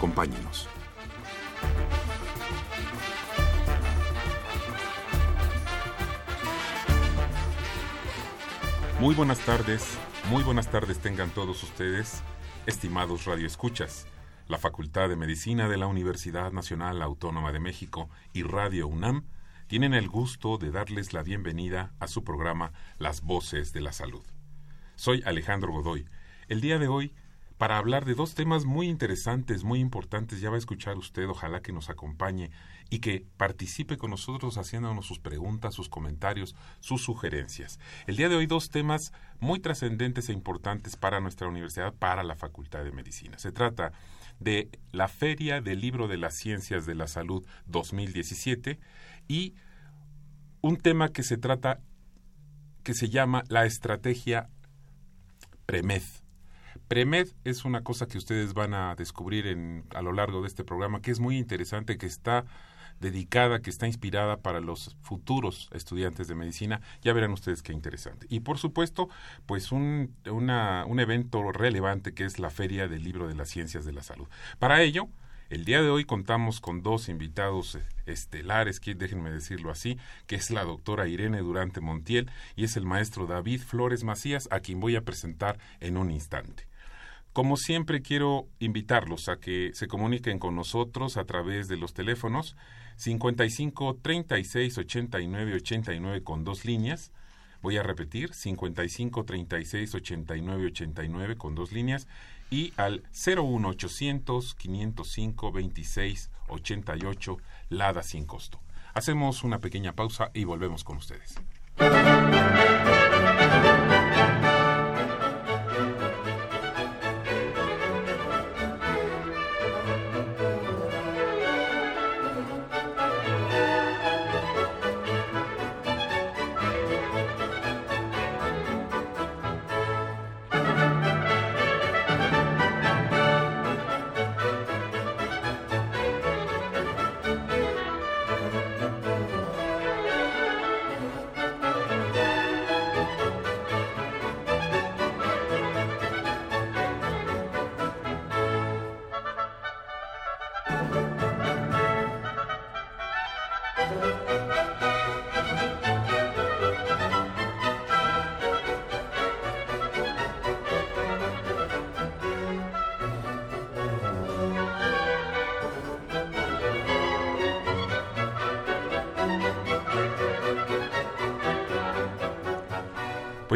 Acompáñenos. Muy buenas tardes, muy buenas tardes tengan todos ustedes, estimados radioescuchas. La Facultad de Medicina de la Universidad Nacional Autónoma de México y Radio UNAM tienen el gusto de darles la bienvenida a su programa Las Voces de la Salud. Soy Alejandro Godoy. El día de hoy, para hablar de dos temas muy interesantes, muy importantes, ya va a escuchar usted, ojalá que nos acompañe y que participe con nosotros haciéndonos sus preguntas, sus comentarios, sus sugerencias. El día de hoy dos temas muy trascendentes e importantes para nuestra universidad, para la Facultad de Medicina. Se trata de la Feria del Libro de las Ciencias de la Salud 2017 y un tema que se trata que se llama la estrategia PREMED. PREMED es una cosa que ustedes van a descubrir en, a lo largo de este programa que es muy interesante, que está dedicada, que está inspirada para los futuros estudiantes de medicina. Ya verán ustedes qué interesante. Y por supuesto, pues un, un evento relevante que es la Feria del Libro de las Ciencias de la Salud. Para ello, el día de hoy contamos con dos invitados estelares, que déjenme decirlo así, que es la doctora Irene Durante Montiel y es el maestro David Flores Macías, a quien voy a presentar en un instante. Como siempre quiero invitarlos a que se comuniquen con nosotros a través de los teléfonos 55 36 89 89 con dos líneas. Voy a repetir 55 36 89 89 con dos líneas y al 01800 505 26 88 Lada sin costo. Hacemos una pequeña pausa y volvemos con ustedes.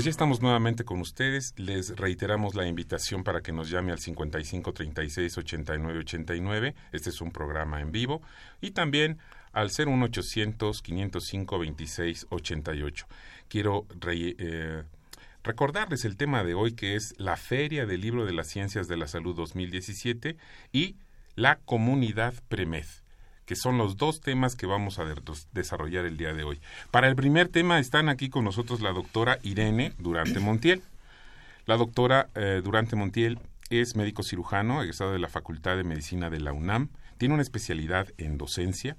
Pues ya estamos nuevamente con ustedes. Les reiteramos la invitación para que nos llame al 55 36 89 89. Este es un programa en vivo. Y también al 01800 505 26 88. Quiero eh, recordarles el tema de hoy que es la Feria del Libro de las Ciencias de la Salud 2017 y la comunidad PREMED que son los dos temas que vamos a desarrollar el día de hoy. Para el primer tema están aquí con nosotros la doctora Irene Durante Montiel. La doctora eh, Durante Montiel es médico cirujano, egresado de la Facultad de Medicina de la UNAM, tiene una especialidad en docencia,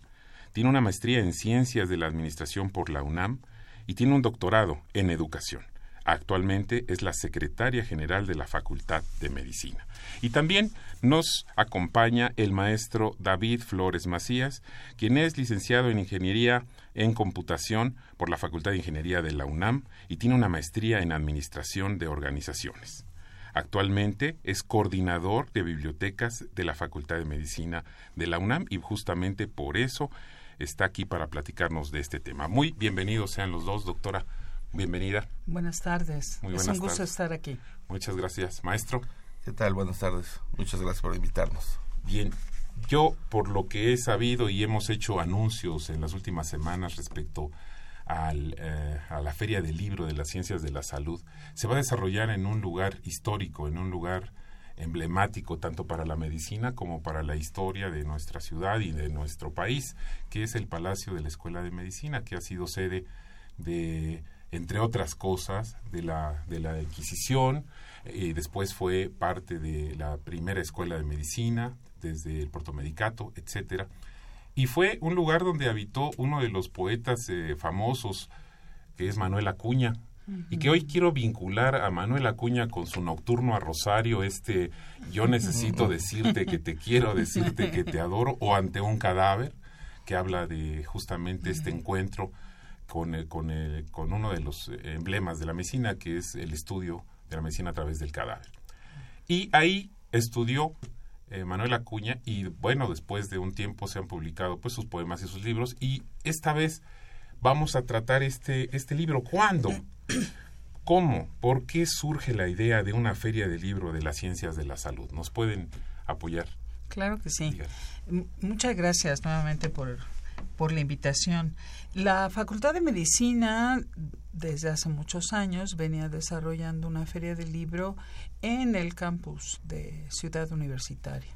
tiene una maestría en ciencias de la administración por la UNAM y tiene un doctorado en educación. Actualmente es la secretaria general de la Facultad de Medicina. Y también nos acompaña el maestro David Flores Macías, quien es licenciado en Ingeniería en Computación por la Facultad de Ingeniería de la UNAM y tiene una maestría en Administración de Organizaciones. Actualmente es coordinador de bibliotecas de la Facultad de Medicina de la UNAM y justamente por eso está aquí para platicarnos de este tema. Muy bienvenidos sean los dos, doctora bienvenida. Buenas tardes. Muy es un gusto estar aquí. Muchas gracias, maestro. ¿Qué tal? Buenas tardes. Muchas gracias por invitarnos. Bien, yo por lo que he sabido y hemos hecho anuncios en las últimas semanas respecto al, eh, a la Feria del Libro de las Ciencias de la Salud, se va a desarrollar en un lugar histórico, en un lugar emblemático tanto para la medicina como para la historia de nuestra ciudad y de nuestro país, que es el Palacio de la Escuela de Medicina, que ha sido sede de, entre otras cosas, de la, de la Inquisición, y después fue parte de la primera escuela de medicina, desde el Medicato, etcétera. Y fue un lugar donde habitó uno de los poetas eh, famosos, que es Manuel Acuña, y que hoy quiero vincular a Manuel Acuña con su nocturno a Rosario, este yo necesito decirte que te quiero, decirte que te adoro, o ante un cadáver, que habla de justamente este encuentro con, con, con uno de los emblemas de la medicina, que es el estudio de la medicina a través del cadáver. Y ahí estudió eh, Manuel Acuña y bueno, después de un tiempo se han publicado pues sus poemas y sus libros y esta vez vamos a tratar este, este libro. ¿Cuándo? ¿Cómo? ¿Por qué surge la idea de una feria de libro de las ciencias de la salud? ¿Nos pueden apoyar? Claro que sí. Muchas gracias nuevamente por, por la invitación. La Facultad de Medicina desde hace muchos años venía desarrollando una feria de libro en el campus de Ciudad Universitaria.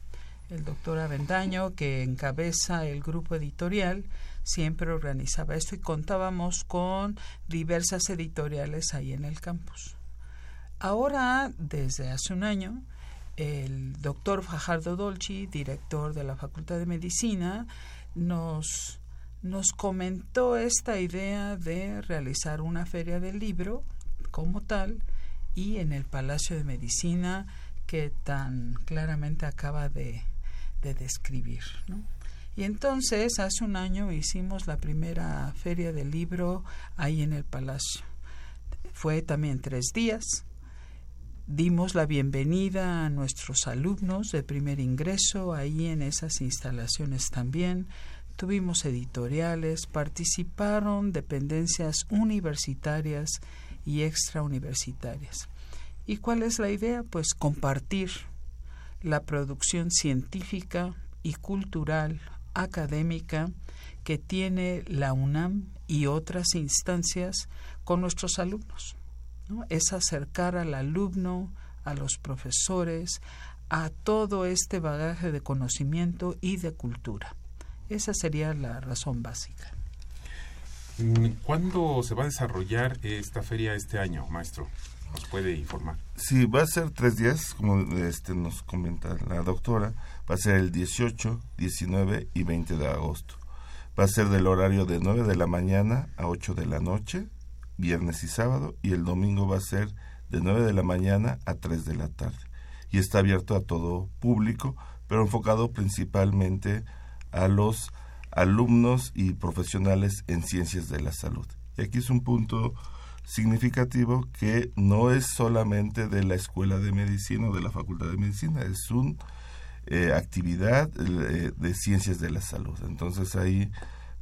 El doctor Avendaño, que encabeza el grupo editorial, siempre organizaba esto y contábamos con diversas editoriales ahí en el campus. Ahora, desde hace un año, el doctor Fajardo Dolci, director de la Facultad de Medicina, nos, nos comentó esta idea de realizar una feria del libro como tal y en el Palacio de Medicina que tan claramente acaba de, de describir. Y entonces, hace un año hicimos la primera feria del libro ahí en el Palacio. Fue también tres días. Dimos la bienvenida a nuestros alumnos de primer ingreso ahí en esas instalaciones también. Tuvimos editoriales, participaron dependencias universitarias y extrauniversitarias. ¿Y cuál es la idea? Pues compartir la producción científica y cultural académica que tiene la UNAM y otras instancias con nuestros alumnos. Es acercar al alumno, a los profesores, a todo este bagaje de conocimiento y de cultura. Esa sería la razón básica. Mm, ¿Cuándo se va a desarrollar esta feria este año, maestro? ¿Nos puede informar? Sí, va a ser tres días, como este nos comenta la doctora. Va a ser el 18, 19 y 20 de agosto. Va a ser del horario de 9 de la mañana a 8 de la noche, viernes y sábado, y el domingo va a ser de 9 de la mañana a 3 de la tarde. Y está abierto a todo público, pero enfocado principalmente a los alumnos y profesionales en ciencias de la salud. Y aquí es un punto significativo que no es solamente de la Escuela de Medicina o de la Facultad de Medicina, es un eh, actividad eh, de ciencias de la salud. Entonces ahí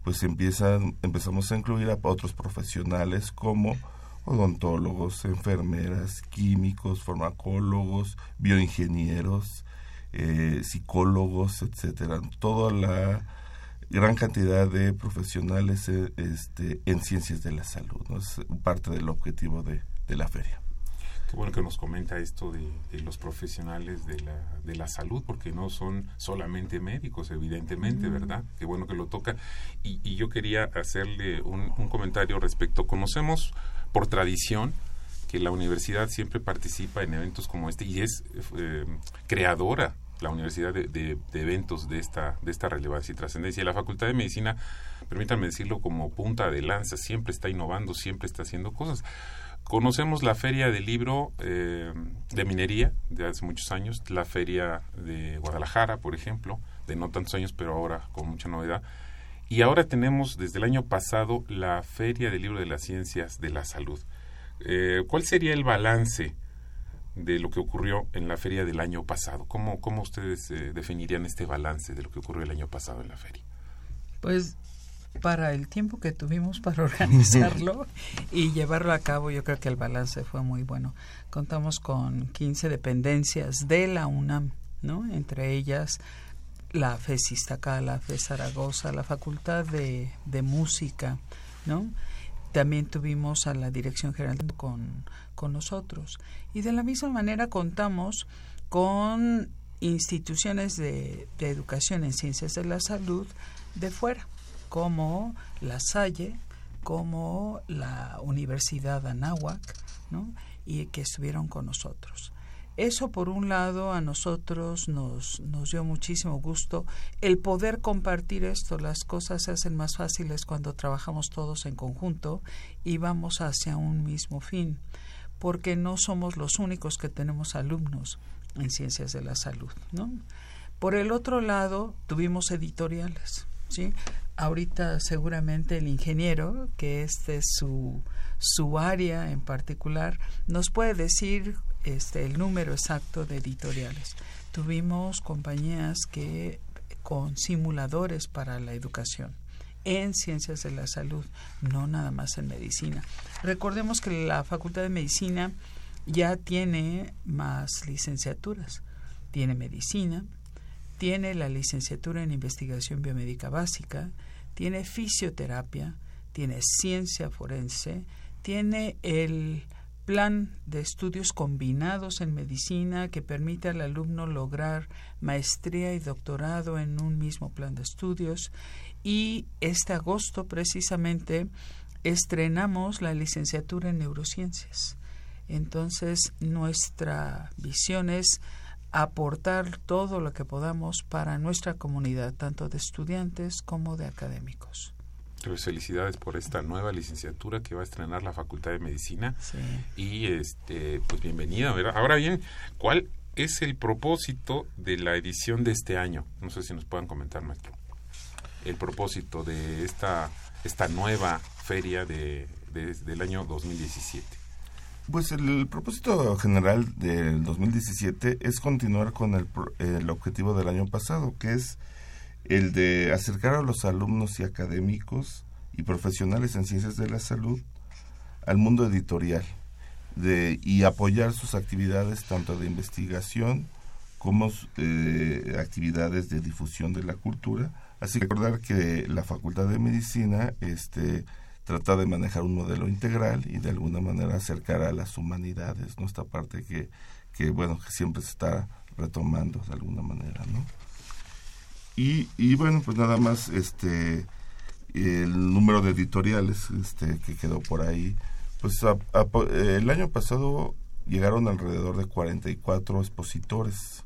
pues empiezan, empezamos a incluir a otros profesionales como odontólogos, enfermeras, químicos, farmacólogos, bioingenieros, eh, psicólogos, etcétera. Toda la gran cantidad de profesionales este, en ciencias de la salud. ¿no? Es parte del objetivo de la feria. Qué bueno que nos comenta esto de, los profesionales de la, de la salud, porque no son solamente médicos, evidentemente, ¿verdad? Qué bueno que lo toca. Y, yo quería hacerle un, comentario respecto. Conocemos por tradición que la universidad siempre participa en eventos como este y es eh, creadora la universidad de, de, eventos de esta, de esta relevancia y trascendencia. La Facultad de Medicina, permítanme decirlo como punta de lanza, siempre está innovando, siempre está haciendo cosas. Conocemos la feria del libro eh, de minería de hace muchos años, la feria de Guadalajara, por ejemplo, de no tantos años, pero ahora con mucha novedad. Y ahora tenemos desde el año pasado la feria del libro de las ciencias de la salud. Eh, ¿Cuál sería el balance de lo que ocurrió en la feria del año pasado? ¿Cómo, cómo ustedes eh, definirían este balance de lo que ocurrió el año pasado en la feria? Pues para el tiempo que tuvimos para organizarlo y llevarlo a cabo, yo creo que el balance fue muy bueno. Contamos con 15 dependencias de la UNAM, ¿no? Entre ellas la FES Iztacala, la FES Zaragoza, la Facultad de, de Música, ¿no? También tuvimos a la Dirección General con, con nosotros. Y de la misma manera contamos con instituciones de, educación en ciencias de la salud de fuera, como la Salle, como la Universidad Anáhuac, ¿no? y que estuvieron con nosotros. Eso, por un lado, a nosotros nos, nos dio muchísimo gusto el poder compartir esto. Las cosas se hacen más fáciles cuando trabajamos todos en conjunto y vamos hacia un mismo fin, porque no somos los únicos que tenemos alumnos en ciencias de la salud, ¿no? Por el otro lado, tuvimos editoriales, ¿sí? Ahorita seguramente el ingeniero, que este es su, su área en particular, nos puede decir este, el número exacto de editoriales. Tuvimos compañías que con simuladores para la educación en ciencias de la salud, no nada más en medicina. Recordemos que la Facultad de Medicina ya tiene más licenciaturas. Tiene medicina, tiene la licenciatura en investigación biomédica básica, tiene fisioterapia, tiene ciencia forense, tiene el plan de estudios combinados en medicina que permite al alumno lograr maestría y doctorado en un mismo plan de estudios y este agosto precisamente estrenamos la licenciatura en neurociencias. Entonces, nuestra visión es aportar todo lo que podamos para nuestra comunidad, tanto de estudiantes como de académicos. Pues felicidades por esta nueva licenciatura que va a estrenar la Facultad de Medicina. Y este, pues bienvenida. Ahora bien, ¿cuál es el propósito de la edición de este año? No sé si nos puedan comentar, maestro. El propósito de esta, esta nueva feria de, del año 2017. Pues el, propósito general del 2017 es continuar con el, el, objetivo del año pasado, que es el de acercar a los alumnos y académicos y profesionales en ciencias de la salud al mundo editorial de, y apoyar sus actividades tanto de investigación como eh, actividades de difusión de la cultura. Así que recordar que la Facultad de Medicina este, trata de manejar un modelo integral y de alguna manera acercar a las humanidades, ¿no? Esta parte que, que bueno, que siempre se está retomando de alguna manera, ¿no? Y, y bueno, pues nada más, este, el número de editoriales este, que quedó por ahí, pues el año pasado llegaron alrededor de 44 expositores.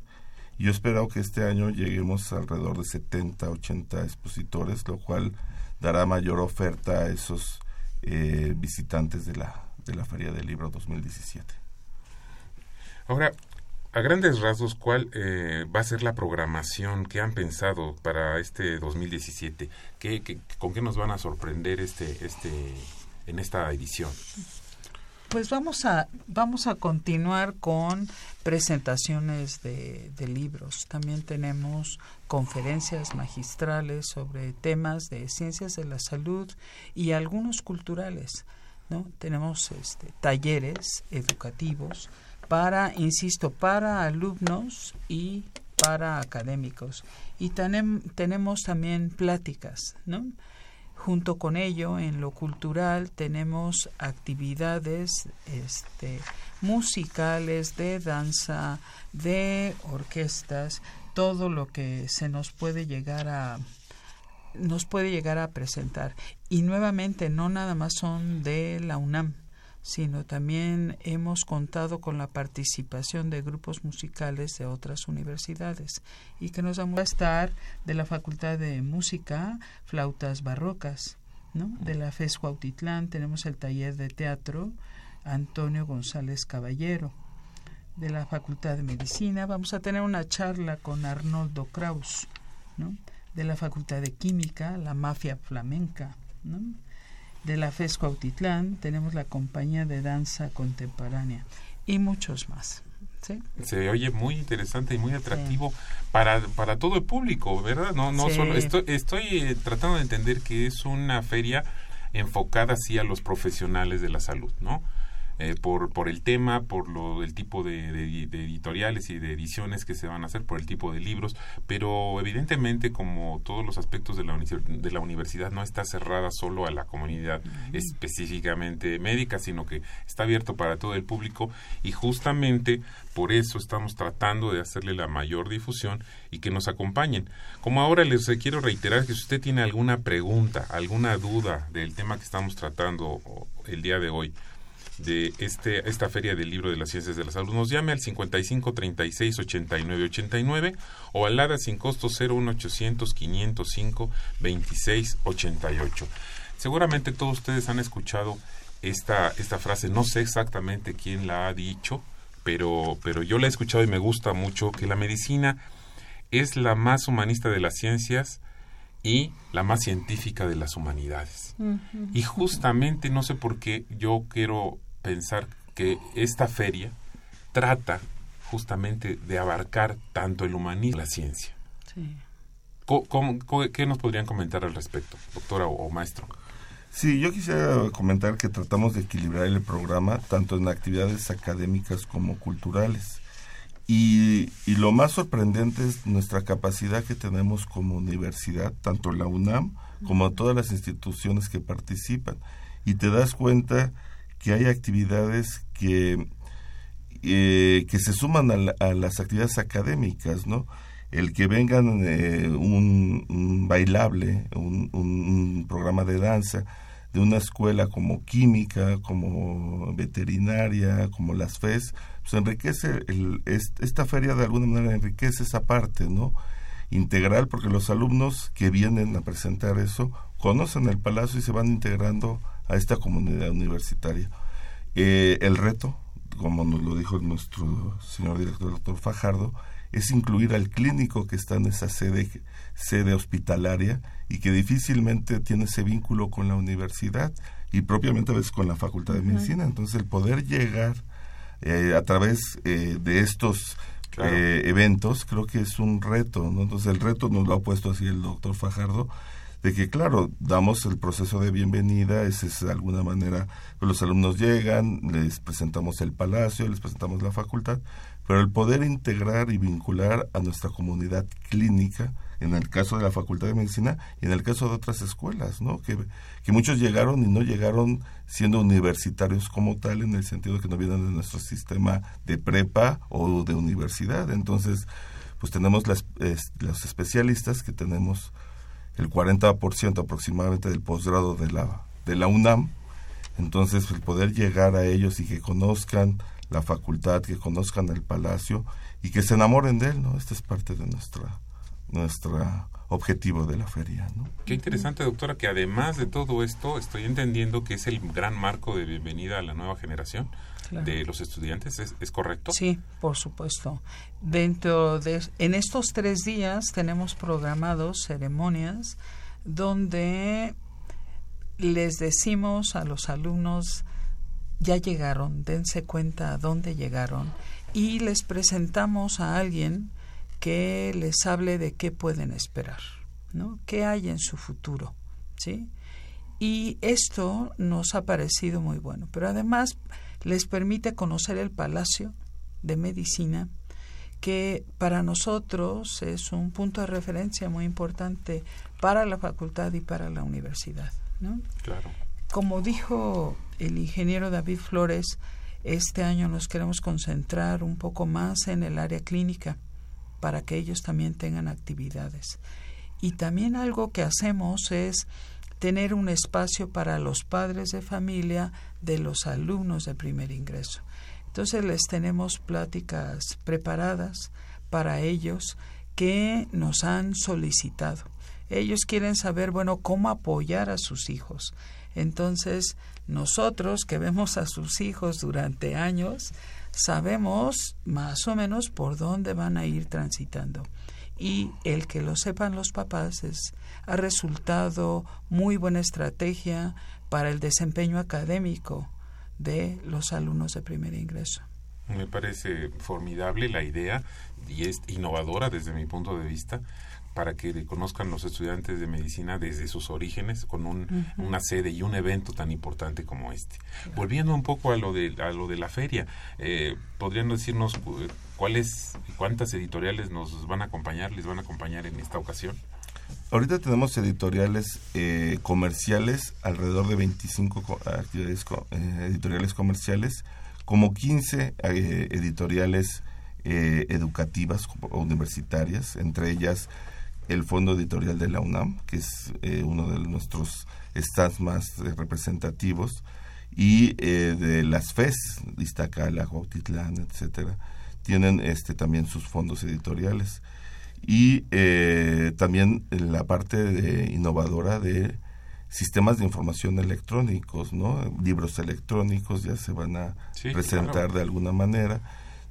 Yo espero que este año lleguemos alrededor de 70, 80 expositores, lo cual dará mayor oferta a esos eh, visitantes de la, de la Feria del Libro 2017. Ahora, a grandes rasgos, ¿cuál eh, va a ser la programación que han pensado para este 2017? ¿Qué, con qué nos van a sorprender este, este, en esta edición? Pues vamos a, vamos a continuar con presentaciones de, libros. También tenemos conferencias magistrales sobre temas de ciencias de la salud y algunos culturales. ¿no? Tenemos este, talleres educativos para, insisto, para alumnos y para académicos. Y tenemos también pláticas, ¿no? Junto con ello, en lo cultural tenemos actividades este, musicales, de danza, de orquestas, todo lo que se nos puede llegar a nos puede llegar a presentar. Y nuevamente, no nada más son de la UNAM, sino también hemos contado con la participación de grupos musicales de otras universidades y que nos vamos a estar de la Facultad de Música, flautas barrocas, ¿no? De la FES Cuautitlán tenemos el taller de teatro Antonio González Caballero. De la Facultad de Medicina vamos a tener una charla con Arnoldo Kraus, ¿no? De la Facultad de Química, la mafia flamenca, ¿no? De la FES Cuautitlán, tenemos la compañía de danza contemporánea y muchos más. Se oye muy interesante y muy atractivo para, para todo el público, ¿verdad? No, no solo estoy, estoy eh, tratando de entender que es una feria enfocada así a los profesionales de la salud, ¿no? Eh, por, por el tema, por lo, el tipo de, editoriales y de ediciones que se van a hacer, por el tipo de libros, pero evidentemente como todos los aspectos de la, de la universidad no está cerrada solo a la comunidad específicamente médica, sino que está abierto para todo el público y justamente por eso estamos tratando de hacerle la mayor difusión y que nos acompañen. Como ahora les quiero reiterar que si usted tiene alguna pregunta, alguna duda del tema que estamos tratando el día de hoy, de este, esta Feria del Libro de las Ciencias de la Salud, nos llame al 55 36 89 89 o al ADA sin costo 01800 505 26 88. Seguramente todos ustedes han escuchado esta, esta frase, no sé exactamente quién la ha dicho, pero, pero yo la he escuchado y me gusta mucho, que la medicina es la más humanista de las ciencias y la más científica de las humanidades. Y justamente, no sé por qué, yo quiero pensar que esta feria trata justamente de abarcar tanto el humanismo y la ciencia. qué nos podrían comentar al respecto, doctora o maestro? Sí, yo quisiera comentar que tratamos de equilibrar el programa tanto en actividades académicas como culturales. Y, lo más sorprendente es nuestra capacidad que tenemos como universidad, tanto la UNAM como todas las instituciones que participan. Y te das cuenta que hay actividades que, eh, que se suman a, las actividades académicas, ¿no? El que vengan eh, un, bailable, un, un programa de danza, de una escuela como química, como veterinaria, como las FES, pues enriquece, el, esta feria de alguna manera enriquece esa parte, ¿no? Integral, porque los alumnos que vienen a presentar eso conocen el palacio y se van integrando a esta comunidad universitaria. Eh, el reto, como nos lo dijo nuestro señor director, doctor Fajardo, es incluir al clínico que está en esa sede, sede hospitalaria y que difícilmente tiene ese vínculo con la universidad y propiamente a veces con la Facultad de Medicina. Entonces, el poder llegar eh, a través eh, de estos eh, eventos creo que es un reto. ¿no? Entonces, el reto nos lo ha puesto así el doctor Fajardo de que claro, damos el proceso de bienvenida, ese es de alguna manera, los alumnos llegan, les presentamos el palacio, les presentamos la facultad, pero el poder integrar y vincular a nuestra comunidad clínica, en el caso de la Facultad de Medicina y en el caso de otras escuelas, ¿no? Que, que muchos llegaron y no llegaron siendo universitarios como tal, en el sentido de que no vienen de nuestro sistema de prepa o de universidad. Entonces, pues tenemos las, los especialistas que tenemos el 40% aproximadamente del posgrado de la, de la UNAM. Entonces, el poder llegar a ellos y que conozcan la facultad, que conozcan el palacio y que se enamoren de él, ¿no? Esta es parte de nuestra nuestra objetivo de la feria. ¿no? Qué interesante, doctora, que además de todo esto, estoy entendiendo que es el gran marco de bienvenida a la nueva generación de los estudiantes, ¿Es, ¿Es, correcto? Sí, por supuesto. Dentro de, en estos tres días tenemos programados ceremonias donde les decimos a los alumnos ya llegaron, dense cuenta a dónde llegaron y les presentamos a alguien que les hable de qué pueden esperar, ¿no? ¿Qué hay en su futuro? ¿Sí? Y esto nos ha parecido muy bueno, pero además les permite conocer el Palacio de Medicina, que para nosotros es un punto de referencia muy importante para la facultad y para la universidad. ¿no? Claro. Como dijo el ingeniero David Flores, este año nos queremos concentrar un poco más en el área clínica para que ellos también tengan actividades. Y también algo que hacemos es tener un espacio para los padres de familia de los alumnos de primer ingreso. Entonces les tenemos pláticas preparadas para ellos que nos han solicitado. Ellos quieren saber, bueno, cómo apoyar a sus hijos. Entonces, nosotros que vemos a sus hijos durante años, sabemos más o menos por dónde van a ir transitando. Y el que lo sepan los papás es, ha resultado muy buena estrategia para el desempeño académico de los alumnos de primer ingreso. Me parece formidable la idea y es innovadora desde mi punto de vista para que conozcan los estudiantes de medicina desde sus orígenes con una sede y un evento tan importante como este. Volviendo un poco a lo de, a lo de la feria, eh, ¿podrían decirnos cuáles cuántas editoriales nos van a acompañar, les van a acompañar en esta ocasión? Ahorita tenemos editoriales eh, comerciales, alrededor de 25 actividades eh, editoriales comerciales, como 15 eh, editoriales educativas o universitarias, entre ellas el Fondo Editorial de la UNAM, que es uno de nuestros stands más representativos, y de las FES, Iztacala, Cuautitlán, etcétera, tienen este también sus fondos editoriales y eh, también la parte de innovadora de sistemas de información electrónicos, ¿no? Libros electrónicos ya se van a presentar de alguna manera.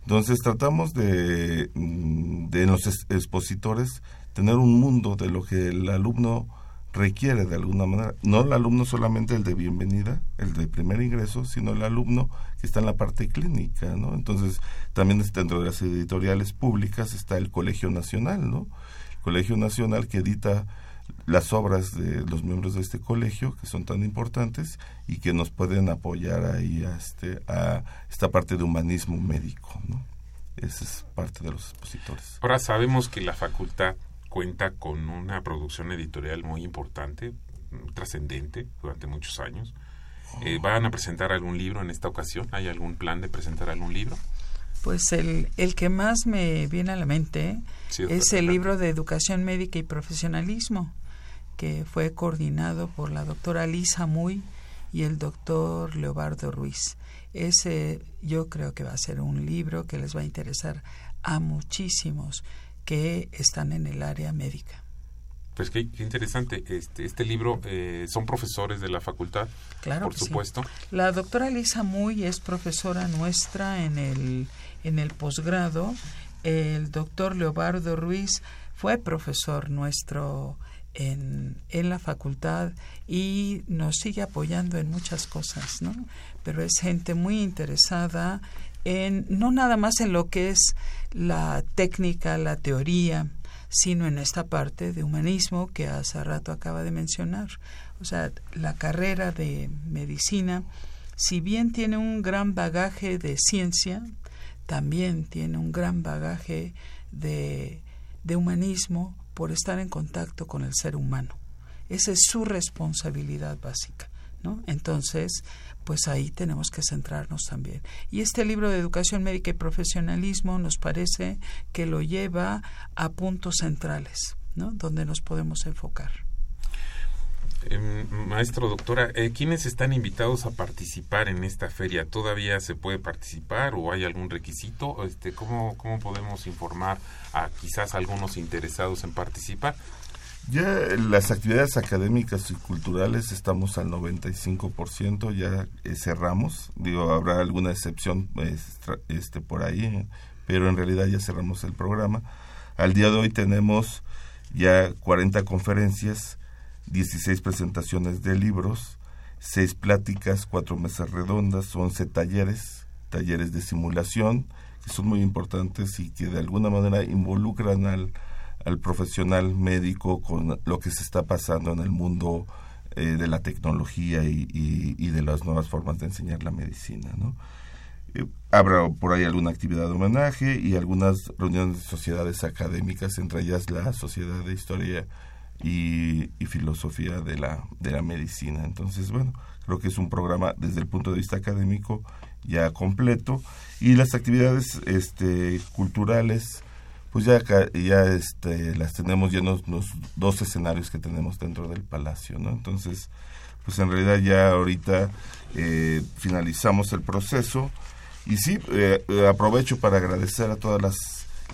Entonces tratamos de, mm, de los expositores tener un mundo de lo que el alumno requiere de alguna manera, no el alumno solamente el de bienvenida, el de primer ingreso, sino el alumno que está en la parte clínica, ¿no? Entonces, también dentro de las editoriales públicas está el Colegio Nacional, ¿no? El Colegio Nacional que edita las obras de los miembros de este colegio que son tan importantes y que nos pueden apoyar ahí a, este, a esta parte de humanismo médico, ¿no? Esa es parte de los expositores. Ahora sabemos que la facultad cuenta con una producción editorial muy importante, trascendente durante muchos años. Eh, ¿Van a presentar algún libro en esta ocasión? ¿Hay algún plan de presentar algún libro? Pues el, el que más me viene a la mente es el libro de Educación Médica y Profesionalismo, que fue coordinado por la doctora Lisa Muy y el doctor Leobardo Ruiz. Ese yo creo que va a ser un libro que les va a interesar a muchísimos que están en el área médica. Pues qué, interesante. Este, este libro, eh, ¿son profesores de la facultad? Claro. Por supuesto. La doctora Lisa Muy es profesora nuestra en el, en el posgrado. El doctor Leobardo Ruiz fue profesor nuestro en, en la facultad y nos sigue apoyando en muchas cosas, ¿no? Pero es gente muy interesada en no nada más en lo que es la técnica, la teoría, sino en esta parte de humanismo que hace rato acaba de mencionar. O sea, la carrera de medicina, si bien tiene un gran bagaje de ciencia, también tiene un gran bagaje de, de humanismo por estar en contacto con el ser humano. Esa es su responsabilidad básica. ¿no? Entonces, pues ahí tenemos que centrarnos también. Y este libro de educación médica y profesionalismo nos parece que lo lleva a puntos centrales, ¿no? Donde nos podemos enfocar. Em, maestro, doctora, eh, ¿quiénes están invitados a participar en esta feria? ¿Todavía se puede participar o hay algún requisito? Este, ¿cómo, ¿Cómo podemos informar a quizás algunos interesados en participar? Ya las actividades académicas y culturales estamos al 95%, ya eh, cerramos. Digo, habrá alguna excepción este por ahí, pero en realidad ya cerramos el programa. Al día de hoy tenemos ya 40 conferencias, 16 presentaciones de libros, 6 pláticas, 4 mesas redondas, 11 talleres, talleres de simulación, que son muy importantes y que de alguna manera involucran al al profesional médico con lo que se está pasando en el mundo eh, de la tecnología y, de las nuevas formas de enseñar la medicina. ¿no? Eh, habrá por ahí alguna actividad de homenaje y algunas reuniones de sociedades académicas, entre ellas la Sociedad de Historia y, Filosofía de la, de la Medicina. Entonces, bueno, creo que es un programa desde el punto de vista académico ya completo y las actividades este, culturales pues ya, ya este, las tenemos llenos los dos escenarios que tenemos dentro del palacio, ¿no? Entonces, pues en realidad ya ahorita eh, finalizamos el proceso. Y sí, eh, aprovecho para agradecer a todas las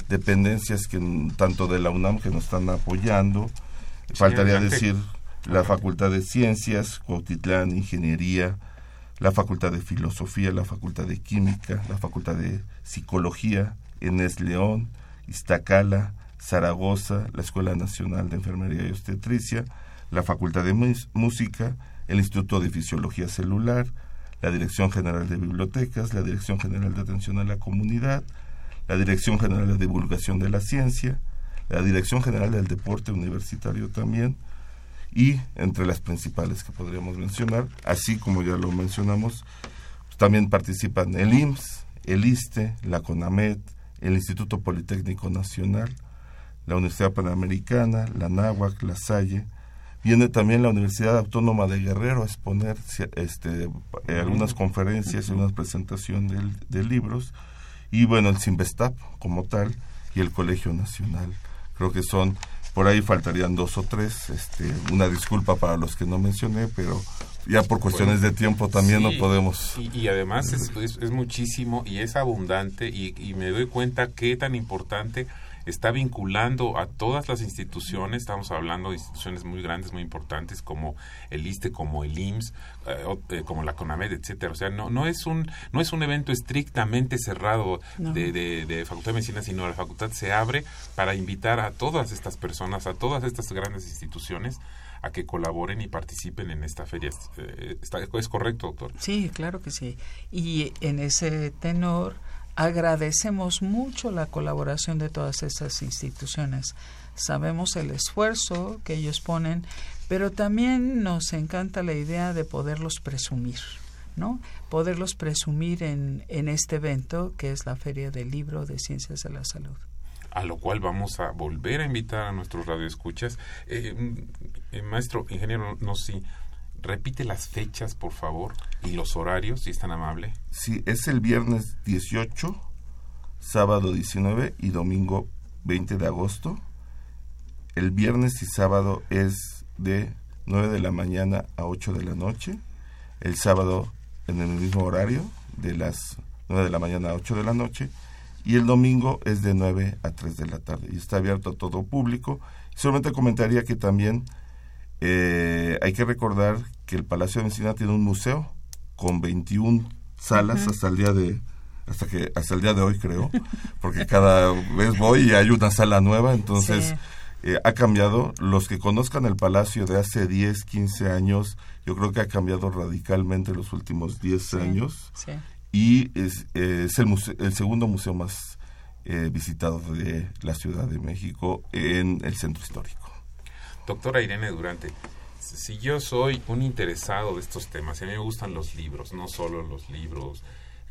dependencias que tanto de la UNAM que nos están apoyando, faltaría decir la Facultad de Ciencias, Cuautitlán, Ingeniería, la Facultad de Filosofía, la Facultad de Química, la Facultad de Psicología, Enes León, Iztacala, Zaragoza, la Escuela Nacional de Enfermería y Obstetricia, la Facultad de Música, el Instituto de Fisiología Celular, la Dirección General de Bibliotecas, la Dirección General de Atención a la Comunidad, la Dirección General de Divulgación de la Ciencia, la Dirección General del Deporte Universitario también, y entre las principales que podríamos mencionar, así como ya lo mencionamos, también participan el IMSS, el ISTE, la CONAMED, el Instituto Politécnico Nacional, la Universidad Panamericana, la NAHUAC, la Salle. Viene también la Universidad Autónoma de Guerrero a exponer este, algunas conferencias y una presentación de, libros. Y bueno, el Sinvestap como tal y el Colegio Nacional. Creo que son, por ahí faltarían dos o tres. Este, una disculpa para los que no mencioné, pero ya por cuestiones de tiempo también no podemos. Y, además es, es, muchísimo y es abundante y, y me doy cuenta qué tan importante está vinculando a todas las instituciones, estamos hablando de instituciones muy grandes, muy importantes como el ISTE, como el IMSS, eh, eh, como la CONAMED, etcétera. O sea, no, no es un no es un evento estrictamente cerrado de, de, Facultad de Medicina, sino la facultad se abre para invitar a todas estas personas, a todas estas grandes instituciones a que colaboren y participen en esta feria. Eh, ¿Es correcto, doctor? Sí, claro que sí. Y en ese tenor agradecemos mucho la colaboración de todas esas instituciones. Sabemos el esfuerzo que ellos ponen, pero también nos encanta la idea de poderlos presumir, ¿no? Poderlos presumir en, en este evento que es la Feria del Libro de Ciencias de la Salud a lo cual vamos a volver a invitar a nuestros radioescuchas. Eh, eh, maestro, ingeniero, no repite las fechas, por favor, y los horarios, si es tan amable. Sí, es el viernes 18, sábado 19 y domingo 20 de agosto. El viernes y sábado es de 9 de la mañana a 8 de la noche. El sábado en el mismo horario, de las 9 de la mañana a 8 de la noche y el domingo es de 9 a 3 de la tarde y está abierto a todo público. Solamente comentaría que también eh, hay que recordar que el Palacio de Medicina tiene un museo con 21 salas hasta el día de hasta que hasta el día de hoy creo, porque cada vez voy y hay una sala nueva, entonces eh, ha cambiado. Los que conozcan el palacio de hace 10, 15 años, yo creo que ha cambiado radicalmente los últimos 10 años. y es, es el, el, segundo museo más eh, visitado de la Ciudad de México en el centro histórico. Doctora Irene Durante, si yo soy un interesado de estos temas, y a mí me gustan los libros, no solo los libros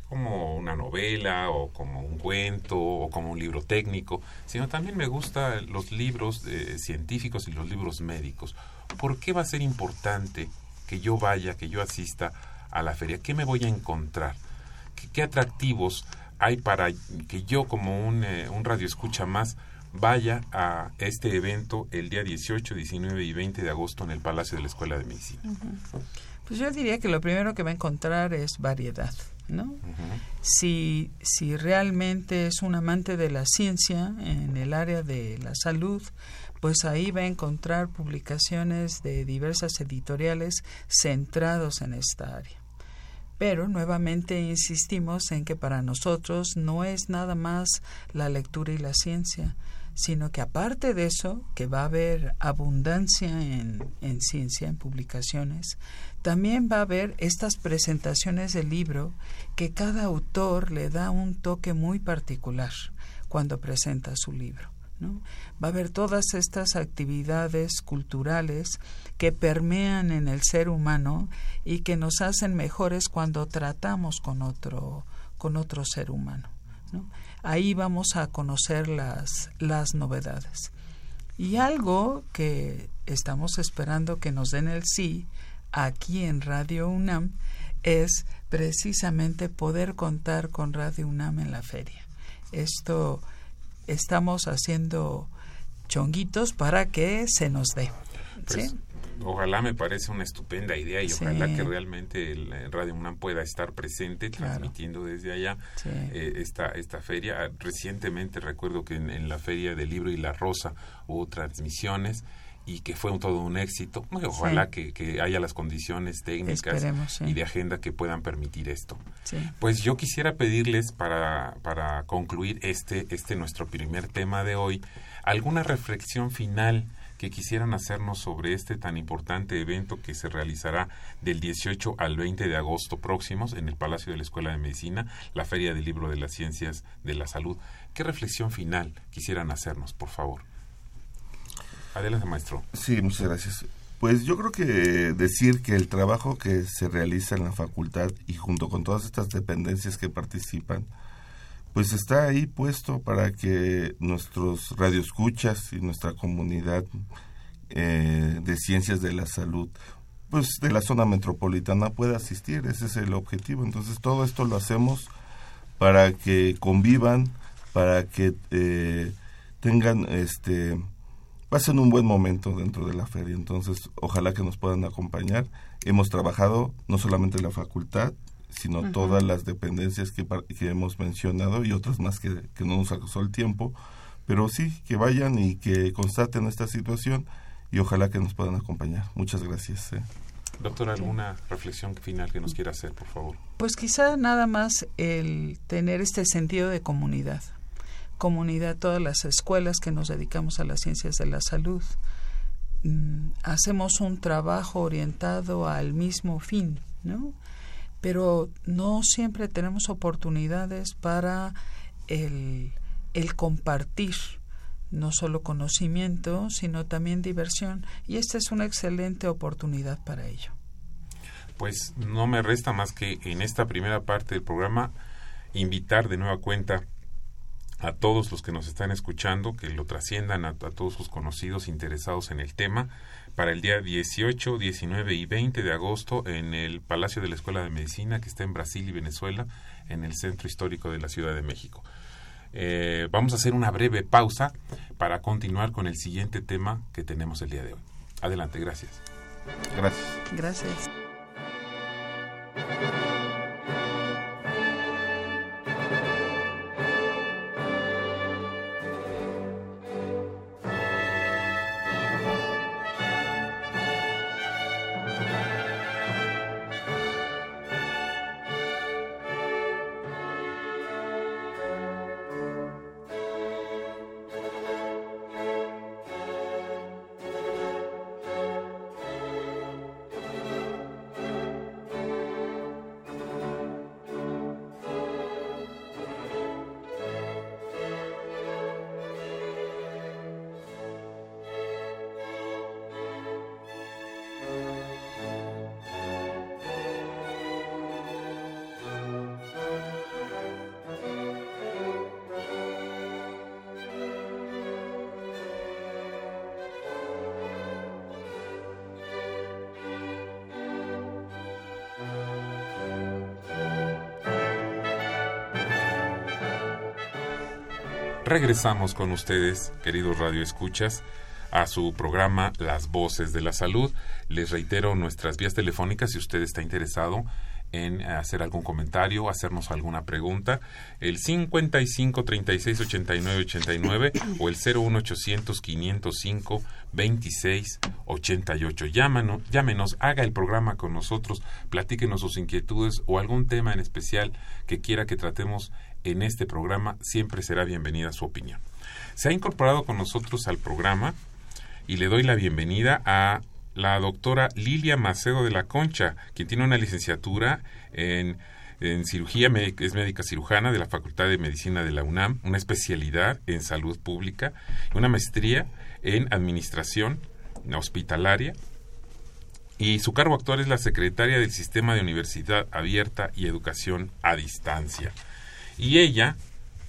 como una novela o como un cuento o como un libro técnico, sino también me gustan los libros eh, científicos y los libros médicos. ¿Por qué va a ser importante que yo vaya, que yo asista a la feria? ¿Qué me voy a encontrar? qué, atractivos hay para que yo como un, eh, un radio escucha más vaya a este evento el día 18, 19 y 20 de agosto en el Palacio de la Escuela de Medicina? Pues yo diría que lo primero que va a encontrar es variedad, ¿no? si, si realmente es un amante de la ciencia en el área de la salud, pues ahí va a encontrar publicaciones de diversas editoriales centrados en esta área. Pero nuevamente insistimos en que para nosotros no es nada más la lectura y la ciencia, sino que aparte de eso, que va a haber abundancia en, en ciencia, en publicaciones, también va a haber estas presentaciones del libro que cada autor le da un toque muy particular cuando presenta su libro. ¿no? Va a haber todas estas actividades culturales que permean en el ser humano y que nos hacen mejores cuando tratamos con otro, con otro ser humano. Ahí vamos a conocer las, las novedades. Y algo que estamos esperando que nos den el sí aquí en Radio UNAM es precisamente poder contar con Radio UNAM en la feria. Esto estamos haciendo chonguitos para que se nos dé. Pues, ojalá me parece una estupenda idea y ojalá que realmente el eh, Radio UNAM pueda estar presente transmitiendo desde allá eh, esta, esta feria. Recientemente recuerdo que en, la feria del libro y la rosa hubo transmisiones y que fue un, todo un éxito. Ojalá que, que, haya las condiciones técnicas y de agenda que puedan permitir esto. Pues yo quisiera pedirles para, para concluir este, este nuestro primer tema de hoy, alguna reflexión final que quisieran hacernos sobre este tan importante evento que se realizará del 18 al 20 de agosto próximos en el Palacio de la Escuela de Medicina, la Feria del Libro de las Ciencias de la Salud. ¿Qué reflexión final quisieran hacernos, por favor? Adelante, maestro. Sí, muchas gracias. Pues yo creo que decir que el trabajo que se realiza en la facultad y junto con todas estas dependencias que participan, pues está ahí puesto para que nuestros radioescuchas y nuestra comunidad eh, de ciencias de la salud pues de la zona metropolitana pueda asistir. Ese es el objetivo. Entonces todo esto lo hacemos para que convivan para que eh, tengan este pasen un buen momento dentro de la feria. Entonces ojalá que nos puedan acompañar. Hemos trabajado no solamente en la facultad sino todas las dependencias que, que, hemos mencionado y otras más que, no nos acusó el tiempo, pero sí, que vayan y que constaten esta situación y ojalá que nos puedan acompañar. Muchas gracias. Eh. Doctora, ¿alguna reflexión final que nos quiera hacer, por favor? Pues quizá nada más el tener este sentido de comunidad. Comunidad, todas las escuelas que nos dedicamos a las ciencias de la salud. Mm, hacemos un trabajo orientado al mismo fin, ¿no? Pero no siempre tenemos oportunidades para el, el compartir no solo conocimiento, sino también diversión. Y esta es una excelente oportunidad para ello. Pues no me resta más que en esta primera parte del programa invitar de nueva cuenta a todos los que nos están escuchando, que lo trasciendan a, todos sus conocidos interesados en el tema, para el día 18, 19 y 20 de agosto en el Palacio de la Escuela de Medicina, que está en Brasil y Venezuela, en el Centro Histórico de la Ciudad de México. Eh, vamos a hacer una breve pausa para continuar con el siguiente tema que tenemos el día de hoy. Adelante, gracias. Gracias. Gracias. Regresamos con ustedes, queridos radioescuchas, a su programa Las Voces de la Salud. Les reitero nuestras vías telefónicas si usted está interesado en hacer algún comentario, hacernos alguna pregunta, el 55 36 89 89 o el 01800 505 26 88. Llámanos, llámenos, haga el programa con nosotros, platíquenos sus inquietudes o algún tema en especial que quiera que tratemos en este programa, siempre será bienvenida su opinión. Se ha incorporado con nosotros al programa y le doy la bienvenida a la doctora Lilia Macedo de la Concha, quien tiene una licenciatura en, cirugía, es médica cirujana de la Facultad de Medicina de la UNAM, una especialidad en salud pública, una maestría en administración hospitalaria y su cargo actual es la secretaria del Sistema de Universidad Abierta y Educación a Distancia. Y ella,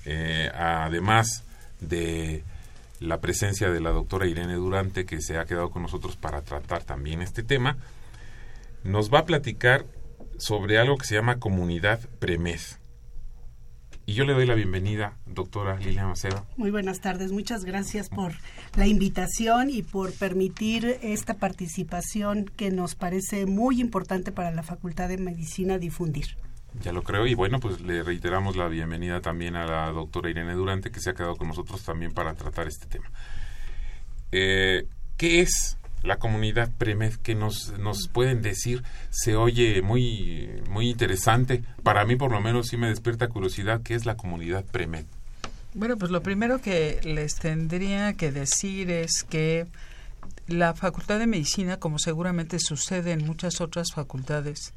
eh, además de la presencia de la doctora Irene Durante, que se ha quedado con nosotros para tratar también este tema, nos va a platicar sobre algo que se llama comunidad PREMED. Y yo le doy la bienvenida, doctora Lilia Macedo. Muy buenas tardes, muchas gracias por la invitación y por permitir esta participación que nos parece muy importante para la Facultad de Medicina difundir. Ya lo creo y bueno, pues le reiteramos la bienvenida también a la doctora Irene Durante que se ha quedado con nosotros también para tratar este tema. Eh, ¿Qué es la comunidad Premed? que nos, nos pueden decir? Se oye muy, muy interesante. Para mí por lo menos sí me despierta curiosidad. ¿Qué es la comunidad Premed? Bueno, pues lo primero que les tendría que decir es que la Facultad de Medicina, como seguramente sucede en muchas otras facultades,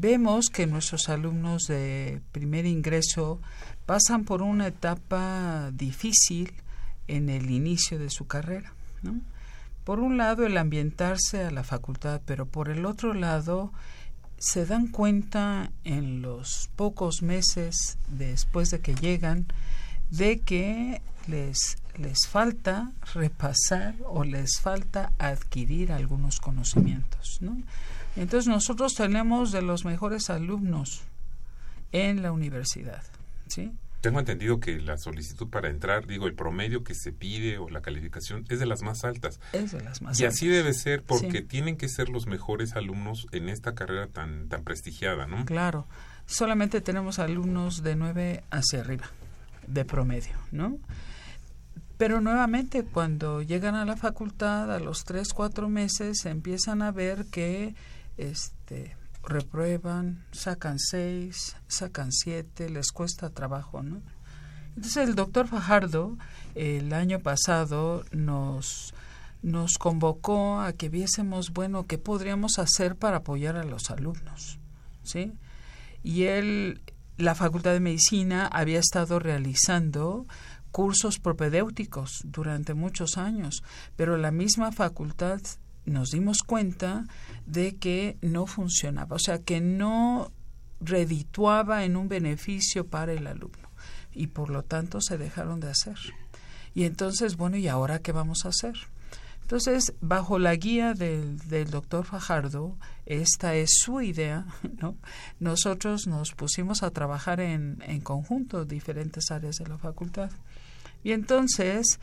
vemos que nuestros alumnos de primer ingreso pasan por una etapa difícil en el inicio de su carrera. Por un lado, el ambientarse a la facultad, pero por el otro lado, se dan cuenta en los pocos meses después de que llegan de que les, les falta repasar o les falta adquirir algunos conocimientos. Entonces nosotros tenemos de los mejores alumnos en la universidad. ¿sí? Tengo entendido que la solicitud para entrar, digo, el promedio que se pide o la calificación es de las más altas. Es de las más y así debe ser porque tienen que ser los mejores alumnos en esta carrera tan, tan prestigiada, ¿no? Claro. Solamente tenemos alumnos de 9 hacia arriba, de promedio, ¿no? Pero nuevamente, cuando llegan a la facultad, a los 3, 4 meses, empiezan a ver que este, reprueban, sacan seis, sacan siete, les cuesta trabajo, ¿no? Entonces el doctor Fajardo el año pasado nos nos convocó a que viésemos, bueno, qué podríamos hacer para apoyar a los alumnos, ¿sí? Y él, la Facultad de Medicina había estado realizando cursos propedéuticos durante muchos años, pero la misma facultad nos dimos cuenta de que no funcionaba, o sea, que no redituaba en un beneficio para el alumno y por lo tanto se dejaron de hacer. Y entonces, bueno, ¿y ahora qué vamos a hacer? Entonces, bajo la guía del, del doctor Fajardo, esta es su idea, ¿no? Nosotros nos pusimos a trabajar en, en conjunto diferentes áreas de la facultad. Y entonces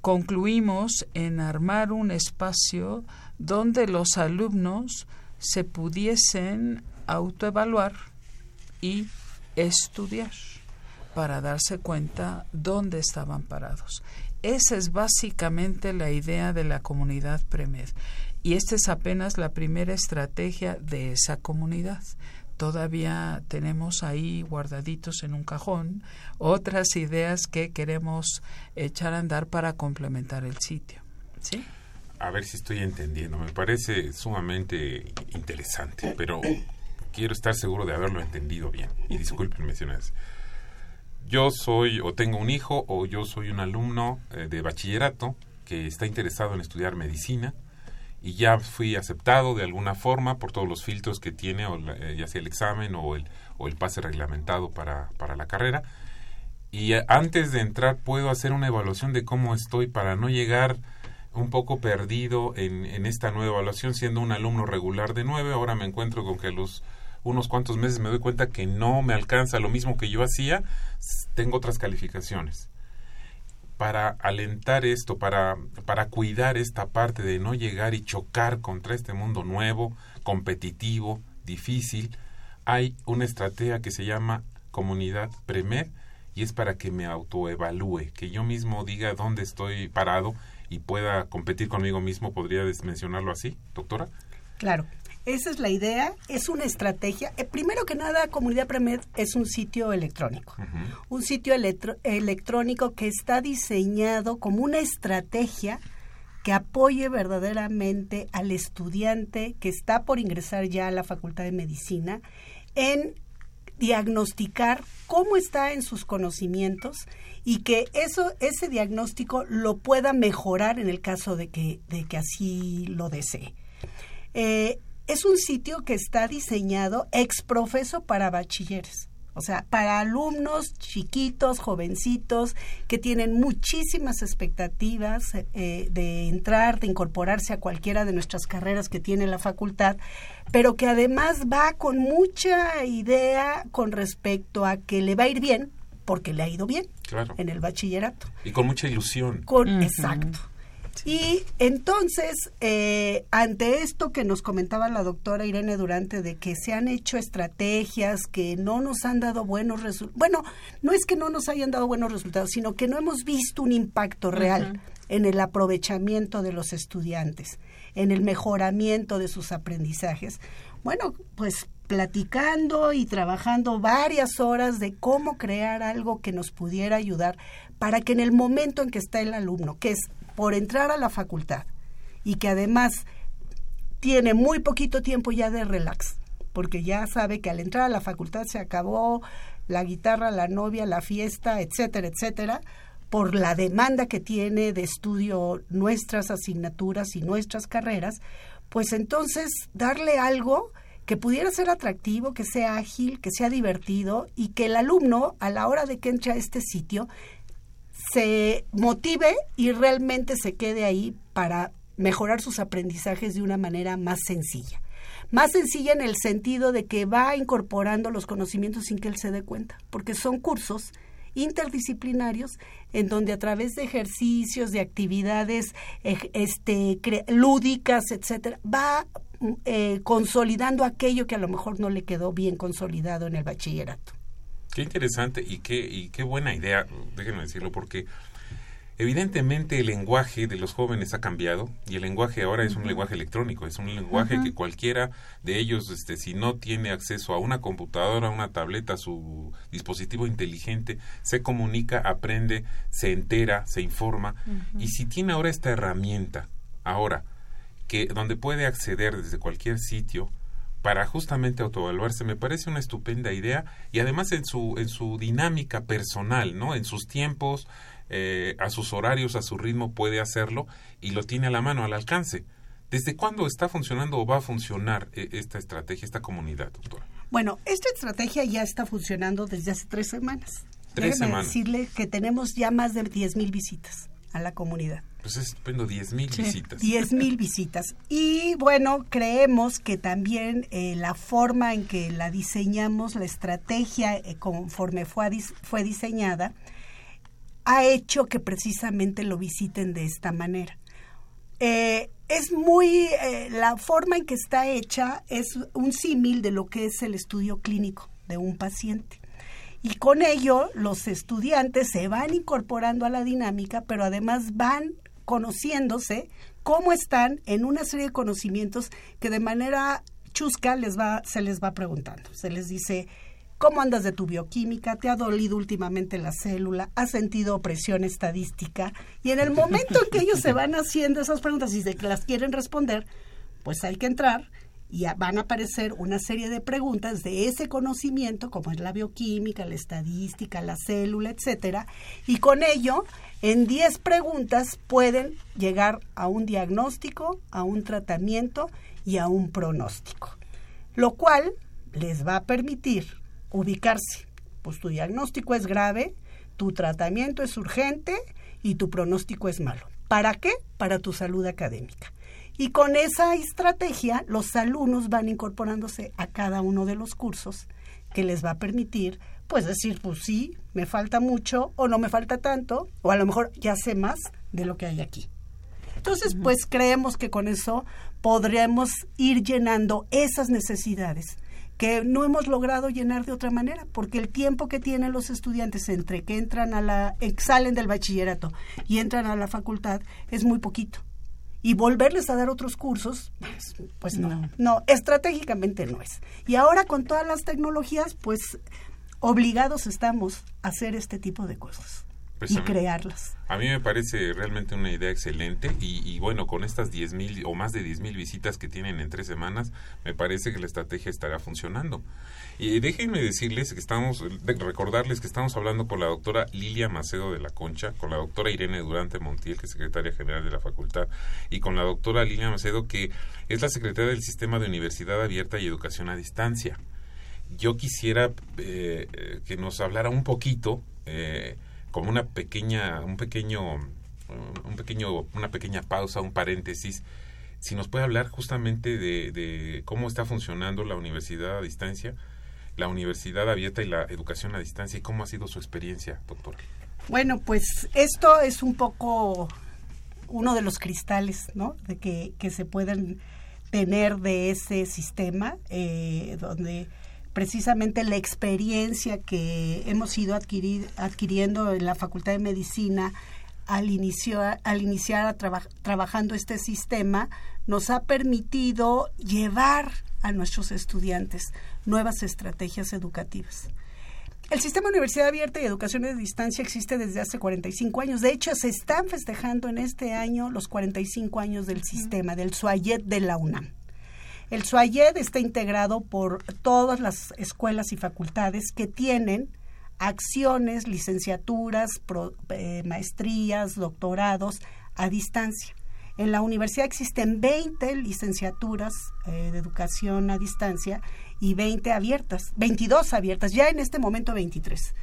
concluimos en armar un espacio donde los alumnos se pudiesen autoevaluar y estudiar para darse cuenta dónde estaban parados. Esa es básicamente la idea de la comunidad Premed. Y esta es apenas la primera estrategia de esa comunidad todavía tenemos ahí guardaditos en un cajón otras ideas que queremos echar a andar para complementar el sitio. ¿Sí? A ver si estoy entendiendo. Me parece sumamente interesante, pero quiero estar seguro de haberlo entendido bien. Y disculpenme si Yo soy o tengo un hijo o yo soy un alumno eh, de bachillerato que está interesado en estudiar medicina y ya fui aceptado de alguna forma por todos los filtros que tiene, o eh, ya sea el examen o el, o el pase reglamentado para, para la carrera. Y antes de entrar puedo hacer una evaluación de cómo estoy para no llegar un poco perdido en, en esta nueva evaluación, siendo un alumno regular de nueve, ahora me encuentro con que los unos cuantos meses me doy cuenta que no me alcanza lo mismo que yo hacía, tengo otras calificaciones para alentar esto, para, para cuidar esta parte de no llegar y chocar contra este mundo nuevo, competitivo, difícil, hay una estrategia que se llama comunidad Premed y es para que me autoevalúe, que yo mismo diga dónde estoy parado y pueda competir conmigo mismo, ¿podría mencionarlo así, doctora? Claro. Esa es la idea, es una estrategia. Eh, primero que nada, Comunidad Premed es un sitio electrónico, un sitio electrónico que está diseñado como una estrategia que apoye verdaderamente al estudiante que está por ingresar ya a la Facultad de Medicina en diagnosticar cómo está en sus conocimientos y que eso ese diagnóstico lo pueda mejorar en el caso de que de que así lo desee. Eh, es un sitio que está diseñado ex profeso para bachilleres. O sea, para alumnos chiquitos, jovencitos, que tienen muchísimas expectativas eh, de entrar, de incorporarse a cualquiera de nuestras carreras que tiene la facultad, pero que además va con mucha idea con respecto a que le va a ir bien, porque le ha ido bien en el bachillerato. Y con mucha ilusión. Con, Exacto. Y entonces, eh, ante esto que nos comentaba la doctora Irene Durante de que se han hecho estrategias que no nos han dado buenos resultados, bueno, no es que no nos hayan dado buenos resultados, sino que no hemos visto un impacto real en el aprovechamiento de los estudiantes, en el mejoramiento de sus aprendizajes. Bueno, pues platicando y trabajando varias horas de cómo crear algo que nos pudiera ayudar para que en el momento en que está el alumno, que es por entrar a la facultad y que además tiene muy poquito tiempo ya de relax, porque ya sabe que al entrar a la facultad se acabó la guitarra, la novia, la fiesta, etcétera, etcétera, por la demanda que tiene de estudio nuestras asignaturas y nuestras carreras, pues entonces darle algo que pudiera ser atractivo, que sea ágil, que sea divertido y que el alumno a la hora de que entre a este sitio se motive y realmente se quede ahí para mejorar sus aprendizajes de una manera más sencilla. Más sencilla en el sentido de que va incorporando los conocimientos sin que él se dé cuenta, porque son cursos interdisciplinarios en donde a través de ejercicios, de actividades este, lúdicas, etcétera, va eh, consolidando aquello que a lo mejor no le quedó bien consolidado en el bachillerato. Qué interesante y qué, y qué buena idea, déjenme decirlo, porque Evidentemente el lenguaje de los jóvenes ha cambiado y el lenguaje ahora es un lenguaje electrónico, es un lenguaje que cualquiera de ellos, este, si no tiene acceso a una computadora, a una tableta, a su dispositivo inteligente, se comunica, aprende, se entera, se informa y si tiene ahora esta herramienta, ahora, que donde puede acceder desde cualquier sitio, para justamente autoevaluarse me parece una estupenda idea y además en su en su dinámica personal no en sus tiempos eh, a sus horarios, a su ritmo, puede hacerlo y lo tiene a la mano, al alcance. ¿Desde cuándo está funcionando o va a funcionar eh, esta estrategia, esta comunidad, doctora? Bueno, esta estrategia ya está funcionando desde hace tres semanas. Tres semanas. decirle que tenemos ya más de 10 mil visitas a la comunidad. Pues es estupendo, 10 mil visitas. 10 mil visitas. Y bueno, creemos que también eh, la forma en que la diseñamos, la estrategia conforme fue, fue diseñada, ha hecho que precisamente lo visiten de esta manera. Eh, es muy, eh, la forma en que está hecha es un símil de lo que es el estudio clínico de un paciente. Y con ello los estudiantes se van incorporando a la dinámica, pero además van conociéndose cómo están en una serie de conocimientos que de manera chusca les va, se les va preguntando. Se les dice, ¿Cómo andas de tu bioquímica? ¿Te ha dolido últimamente la célula? ¿Has sentido opresión estadística? Y en el momento en que ellos se van haciendo esas preguntas y se las quieren responder, pues hay que entrar y van a aparecer una serie de preguntas de ese conocimiento, como es la bioquímica, la estadística, la célula, etcétera, y con ello, en 10 preguntas pueden llegar a un diagnóstico, a un tratamiento y a un pronóstico, lo cual les va a permitir ubicarse. Pues tu diagnóstico es grave, tu tratamiento es urgente y tu pronóstico es malo. ¿Para qué? Para tu salud académica. Y con esa estrategia, los alumnos van incorporándose a cada uno de los cursos que les va a permitir, pues decir, pues sí, me falta mucho o no me falta tanto, o a lo mejor ya sé más de lo que hay aquí. Entonces, pues creemos que con eso podremos ir llenando esas necesidades que no hemos logrado llenar de otra manera, porque el tiempo que tienen los estudiantes entre que entran a la, salen del bachillerato y entran a la facultad es muy poquito. Y volverles a dar otros cursos, pues, pues no, no, estratégicamente no es. Y ahora con todas las tecnologías, pues obligados estamos a hacer este tipo de cosas. Pues y crearlas. A mí me parece realmente una idea excelente y, bueno, con estas 10 mil o más de 10 mil visitas que tienen en tres semanas, me parece que la estrategia estará funcionando. Y déjenme decirles que estamos, recordarles que estamos hablando con la doctora Lilia Macedo de la Concha, con la doctora Irene Durante Montiel, que es secretaria general de la facultad, y con la doctora Lilia Macedo, que es la secretaria del Sistema de Universidad Abierta y Educación a Distancia. Yo quisiera eh, que nos hablara un poquito eh, como una pequeña, un pequeño, un pequeño, una pequeña pausa, un paréntesis, si nos puede hablar justamente de, cómo está funcionando la universidad a distancia, la universidad abierta y la educación a distancia y cómo ha sido su experiencia, doctor. Bueno, pues esto es un poco uno de los cristales, ¿no? De que, que se pueden tener de ese sistema, eh, donde precisamente la experiencia que hemos ido adquiriendo en la Facultad de Medicina al, inicio, al iniciar trabajando este sistema nos ha permitido llevar a nuestros estudiantes nuevas estrategias educativas. El sistema Universidad Abierta y Educación a Distancia existe desde hace 45 años. De hecho, se están festejando en este año los 45 años del sistema, del SUAYED de la UNAM. El SUAYED está integrado por todas las escuelas y facultades que tienen acciones, licenciaturas, eh, maestrías, doctorados a distancia. En la universidad existen 20 licenciaturas eh, de educación a distancia y 20 abiertas, 22 abiertas, ya en este momento 23.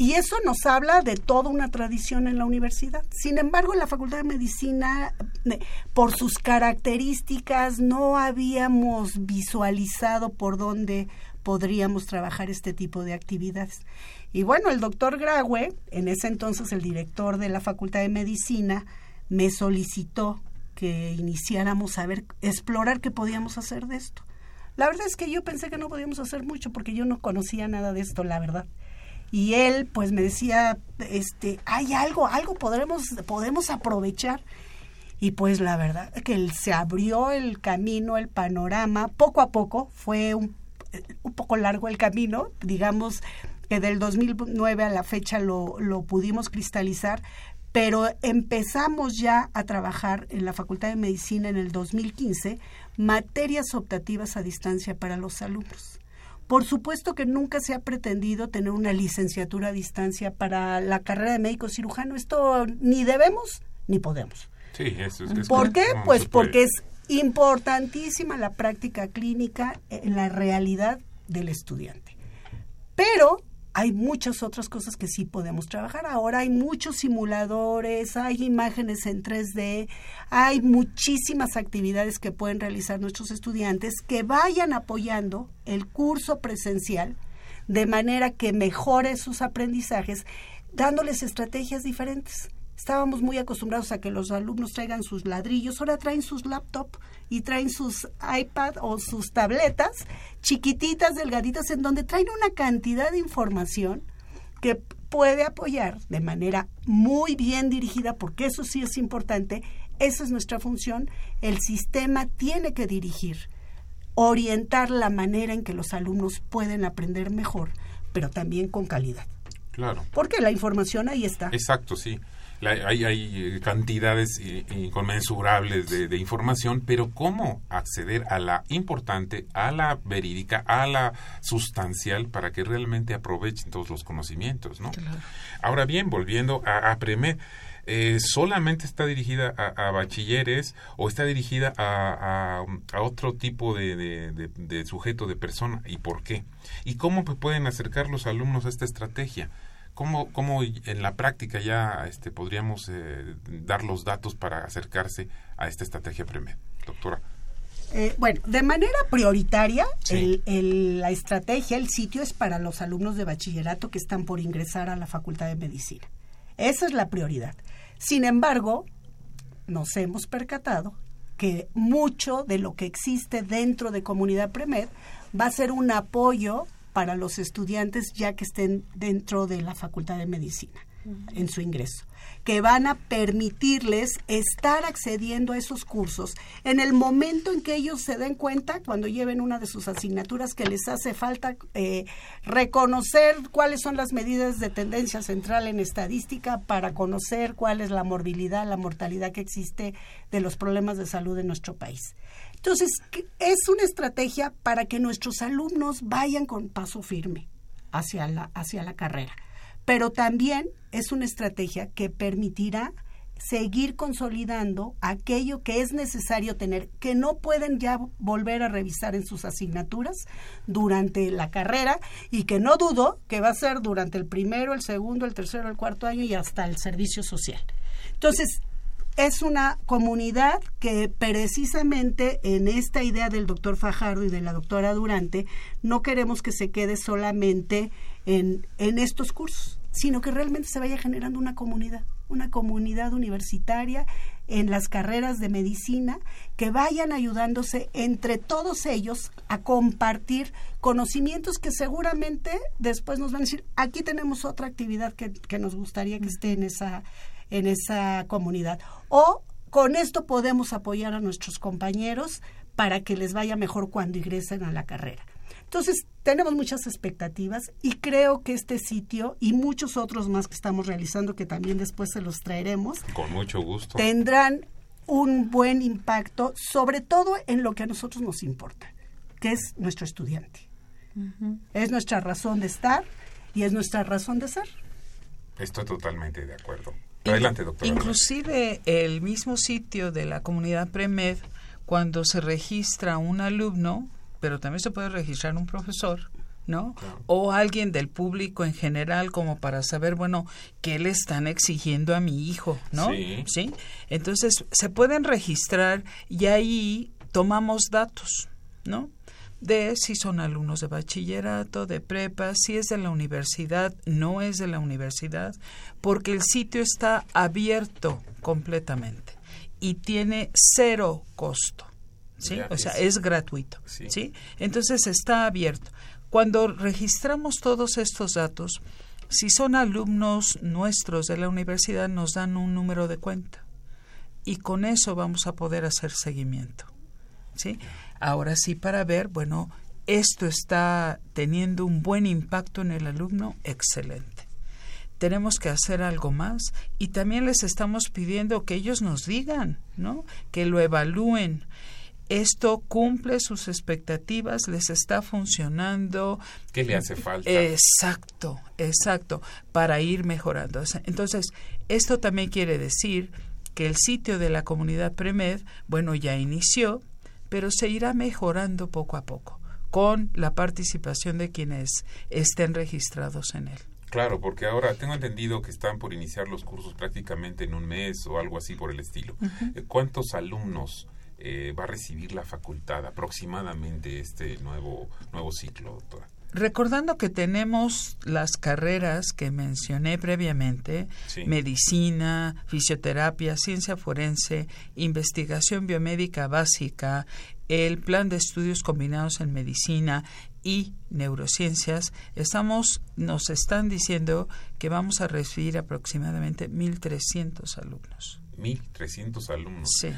Y eso nos habla de toda una tradición en la universidad. Sin embargo, en la Facultad de Medicina, eh, por sus características, no habíamos visualizado por dónde podríamos trabajar este tipo de actividades. Y bueno, el doctor Graue, en ese entonces el director de la Facultad de Medicina, me solicitó que iniciáramos a ver, explorar qué podíamos hacer de esto. La verdad es que yo pensé que no podíamos hacer mucho porque yo no conocía nada de esto, la verdad. Y él pues me decía, este, hay algo, algo podremos, podemos aprovechar. Y pues la verdad que él se abrió el camino, el panorama, poco a poco, fue un, un poco largo el camino, digamos que del 2009 a la fecha lo, lo pudimos cristalizar, pero empezamos ya a trabajar en la Facultad de Medicina en el 2015 materias optativas a distancia para los alumnos. Por supuesto que nunca se ha pretendido tener una licenciatura a distancia para la carrera de médico cirujano. Esto ni debemos ni podemos. Sí, eso es. ¿Por qué? Pues porque es importantísima la práctica clínica en la realidad del estudiante. Pero hay muchas otras cosas que sí podemos trabajar. Ahora hay muchos simuladores, hay imágenes en 3D, hay muchísimas actividades que pueden realizar nuestros estudiantes que vayan apoyando el curso presencial de manera que mejore sus aprendizajes, dándoles estrategias diferentes. Estábamos muy acostumbrados a que los alumnos traigan sus ladrillos, ahora traen sus laptops y traen sus iPad o sus tabletas chiquititas, delgaditas, en donde traen una cantidad de información que puede apoyar de manera muy bien dirigida, porque eso sí es importante, esa es nuestra función, el sistema tiene que dirigir, orientar la manera en que los alumnos pueden aprender mejor, pero también con calidad. Claro. Porque la información ahí está. Exacto, sí hay, hay cantidades inconmensurables de, de, información, pero ¿cómo acceder a la importante, a la verídica, a la sustancial para que realmente aprovechen todos los conocimientos? ¿no? Ahora bien, volviendo a, a eh, solamente está dirigida a, bachilleres o está dirigida a, a otro tipo de, de, de, sujeto, de persona, y por qué. ¿Y cómo pueden acercar los alumnos a esta estrategia? ¿Cómo, ¿Cómo, en la práctica ya este, podríamos eh, dar los datos para acercarse a esta estrategia PREMED, doctora? Eh, bueno, de manera prioritaria, la estrategia, el sitio es para los alumnos de bachillerato que están por ingresar a la Facultad de Medicina. Esa es la prioridad. Sin embargo, nos hemos percatado que mucho de lo que existe dentro de Comunidad Premed va a ser un apoyo para los estudiantes ya que estén dentro de la Facultad de Medicina en su ingreso, que van a permitirles estar accediendo a esos cursos en el momento en que ellos se den cuenta, cuando lleven una de sus asignaturas, que les hace falta eh, reconocer cuáles son las medidas de tendencia central en estadística para conocer cuál es la morbilidad, la mortalidad que existe de los problemas de salud en nuestro país. Entonces, es una estrategia para que nuestros alumnos vayan con paso firme hacia la, hacia la carrera. Pero también es una estrategia que permitirá seguir consolidando aquello que es necesario tener, que no pueden ya volver a revisar en sus asignaturas durante la carrera y que no dudo que va a ser durante el primero, el segundo, el tercero, el cuarto año y hasta el servicio social. Entonces, es una comunidad que precisamente en esta idea del doctor Fajardo y de la doctora Durante, no queremos que se quede solamente en, en estos cursos, sino que realmente se vaya generando una comunidad, una comunidad universitaria en las carreras de medicina que vayan ayudándose entre todos ellos a compartir conocimientos que seguramente después nos van a decir, aquí tenemos otra actividad que, que nos gustaría que esté en esa en esa comunidad. O con esto podemos apoyar a nuestros compañeros para que les vaya mejor cuando ingresen a la carrera. Entonces, tenemos muchas expectativas y creo que este sitio y muchos otros más que estamos realizando, que también después se los traeremos, con mucho gusto, tendrán un buen impacto, sobre todo en lo que a nosotros nos importa, que es nuestro estudiante. Es nuestra razón de estar y es nuestra razón de ser. Estoy totalmente de acuerdo. Adelante, doctora. Inclusive el mismo sitio de la comunidad Premed, cuando se registra un alumno, pero también se puede registrar un profesor, ¿no? O alguien del público en general como para saber, bueno, qué le están exigiendo a mi hijo, ¿no? Sí. ¿Sí? Entonces, se pueden registrar y ahí tomamos datos, ¿no? De si son alumnos de bachillerato, de prepa, si es de la universidad, no es de la universidad, porque el sitio está abierto completamente y tiene cero costo. ¿sí? o sea, es gratuito. Sí. Entonces está abierto. Cuando registramos todos estos datos, si son alumnos nuestros de la universidad, nos dan un número de cuenta y con eso vamos a poder hacer seguimiento. ¿sí? Ahora sí, para ver, bueno, esto está teniendo un buen impacto en el alumno, excelente. Tenemos que hacer algo más y también les estamos pidiendo que ellos nos digan, ¿no? Que lo evalúen. Esto cumple sus expectativas, les está funcionando. ¿Qué le hace falta? Exacto, exacto, para ir mejorando. Entonces, esto también quiere decir que el sitio de la comunidad Premed, bueno, ya inició, pero se irá mejorando poco a poco con la participación de quienes estén registrados en él. Claro, porque ahora tengo entendido que están por iniciar los cursos prácticamente en un mes o algo así por el estilo. Eh, ¿Cuántos alumnos eh, va a recibir la facultad aproximadamente este nuevo, nuevo ciclo, doctora? Recordando que tenemos las carreras que mencioné previamente, medicina, fisioterapia, ciencia forense, investigación biomédica básica, el plan de estudios combinados en medicina y neurociencias, estamos, nos están diciendo que vamos a recibir aproximadamente 1.300 alumnos. 1.300 alumnos. Sí.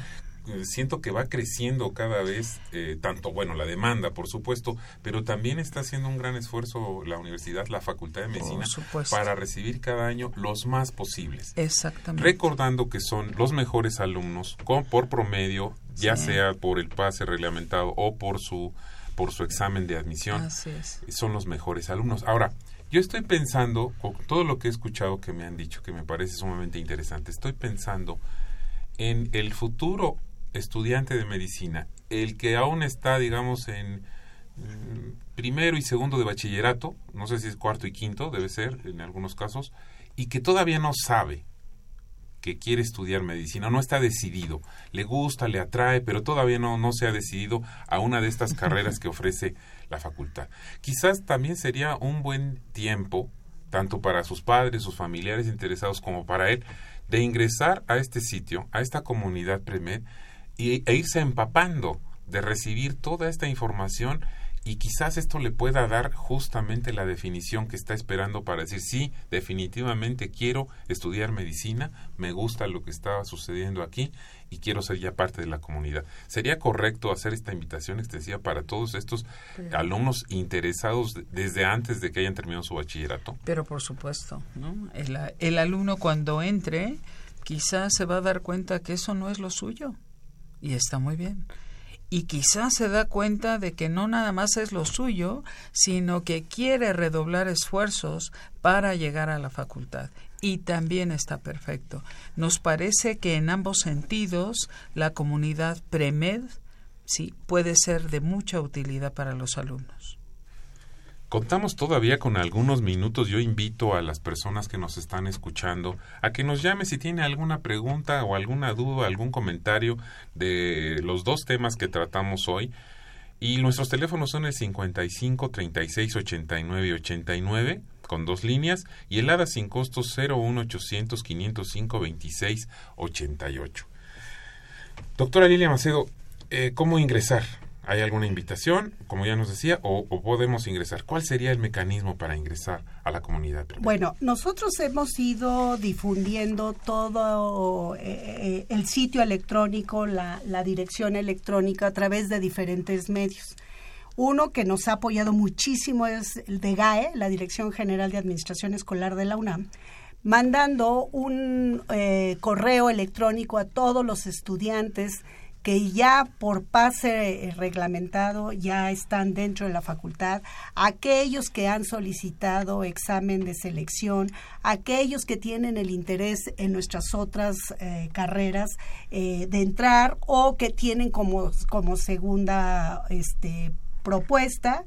Eh, siento que va creciendo cada vez, eh, tanto, bueno, la demanda, por supuesto, pero también está haciendo un gran esfuerzo la universidad, la Facultad de Medicina, para recibir cada año los más posibles. Exactamente. Recordando que son los mejores alumnos con, por promedio, ya sea por el pase reglamentado o por su, por su examen de admisión. Así es. Son los mejores alumnos. Ahora, yo estoy pensando, con todo lo que he escuchado que me han dicho, que me parece sumamente interesante, estoy pensando en el futuro estudiante de medicina, el que aún está, digamos, en mm, primero y segundo de bachillerato, no sé si es cuarto y quinto, debe ser en algunos casos, y que todavía no sabe que quiere estudiar medicina, no está decidido, le gusta, le atrae, pero todavía no, no se ha decidido a una de estas carreras que ofrece la facultad. Quizás también sería un buen tiempo, tanto para sus padres, sus familiares interesados, como para él, de ingresar a este sitio, a esta comunidad Premed, y, e irse empapando de recibir toda esta información y quizás esto le pueda dar justamente la definición que está esperando para decir sí, definitivamente quiero estudiar medicina, me gusta lo que estaba sucediendo aquí y quiero ser ya parte de la comunidad. ¿Sería correcto hacer esta invitación extensiva para todos estos alumnos interesados desde antes de que hayan terminado su bachillerato? Pero por supuesto, ¿no? El, el alumno cuando entre quizás se va a dar cuenta que eso no es lo suyo y está muy bien. Y quizás se da cuenta de que no nada más es lo suyo, sino que quiere redoblar esfuerzos para llegar a la facultad. Y también está perfecto. Nos parece que en ambos sentidos la comunidad PREMED sí, puede ser de mucha utilidad para los alumnos. Contamos todavía con algunos minutos. Yo invito a las personas que nos están escuchando a que nos llame si tiene alguna pregunta o alguna duda, algún comentario de los dos temas que tratamos hoy. Y nuestros teléfonos son el 55 36 89 89 con dos líneas y el ADA sin costo 01 800 505 26 88. Doctora Lilia Macedo, eh, ¿cómo ingresar ¿Hay alguna invitación, como ya nos decía, o, podemos ingresar? ¿Cuál sería el mecanismo para ingresar a la comunidad? Bueno, nosotros hemos ido difundiendo todo eh, eh, el sitio electrónico, la, dirección electrónica a través de diferentes medios. Uno que nos ha apoyado muchísimo es el de GAE, la Dirección General de Administración Escolar de la UNAM, mandando un eh, correo electrónico a todos los estudiantes que ya por pase eh, reglamentado ya están dentro de la facultad, aquellos que han solicitado examen de selección, aquellos que tienen el interés en nuestras otras eh, carreras eh, de entrar o que tienen como, como segunda este, propuesta.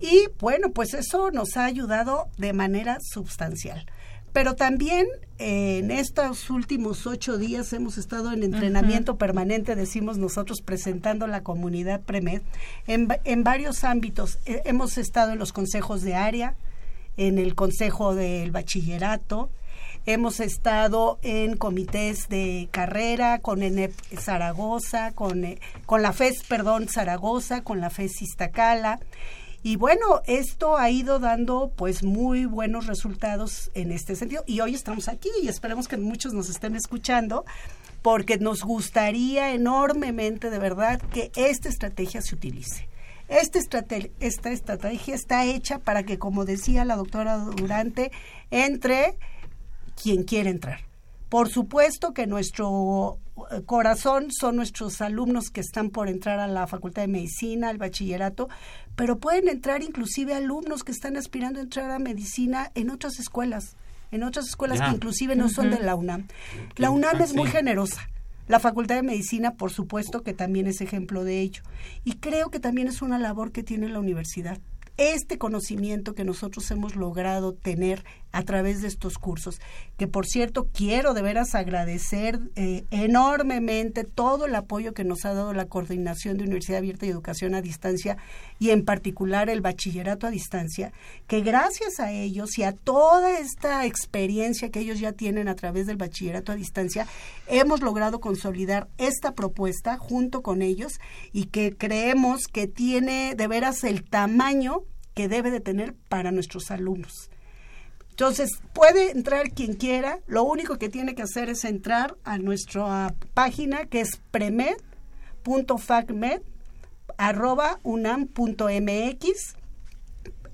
Y bueno, pues eso nos ha ayudado de manera sustancial. Pero también eh, en estos últimos ocho días hemos estado en entrenamiento permanente, decimos nosotros, presentando la comunidad PREMED en, en varios ámbitos. Eh, hemos estado en los consejos de área, en el consejo del bachillerato, hemos estado en comités de carrera con ENEP Zaragoza, con, eh, con la FES, perdón, Zaragoza, con la FES Iztacala. Y bueno, esto ha ido dando pues muy buenos resultados en este sentido. Y hoy estamos aquí y esperemos que muchos nos estén escuchando porque nos gustaría enormemente de verdad que esta estrategia se utilice. Esta, esta estrategia está hecha para que, como decía la doctora Durante, entre quien quiere entrar. Por supuesto que nuestro eh, corazón son nuestros alumnos que están por entrar a la Facultad de Medicina, al bachillerato, pero pueden entrar inclusive alumnos que están aspirando a entrar a medicina en otras escuelas, en otras escuelas que inclusive no son de la UNAM. La UNAM es muy generosa. La Facultad de Medicina, por supuesto, que también es ejemplo de ello. Y creo que también es una labor que tiene la universidad este conocimiento que nosotros hemos logrado tener a través de estos cursos, que por cierto quiero de veras agradecer eh, enormemente todo el apoyo que nos ha dado la Coordinación de Universidad Abierta y Educación a Distancia y en particular el Bachillerato a Distancia, que gracias a ellos y a toda esta experiencia que ellos ya tienen a través del Bachillerato a Distancia, hemos logrado consolidar esta propuesta junto con ellos y que creemos que tiene de veras el tamaño que debe de tener para nuestros alumnos. Entonces, puede entrar quien quiera, lo único que tiene que hacer es entrar a nuestra página que es premed.facmed.unam.mx.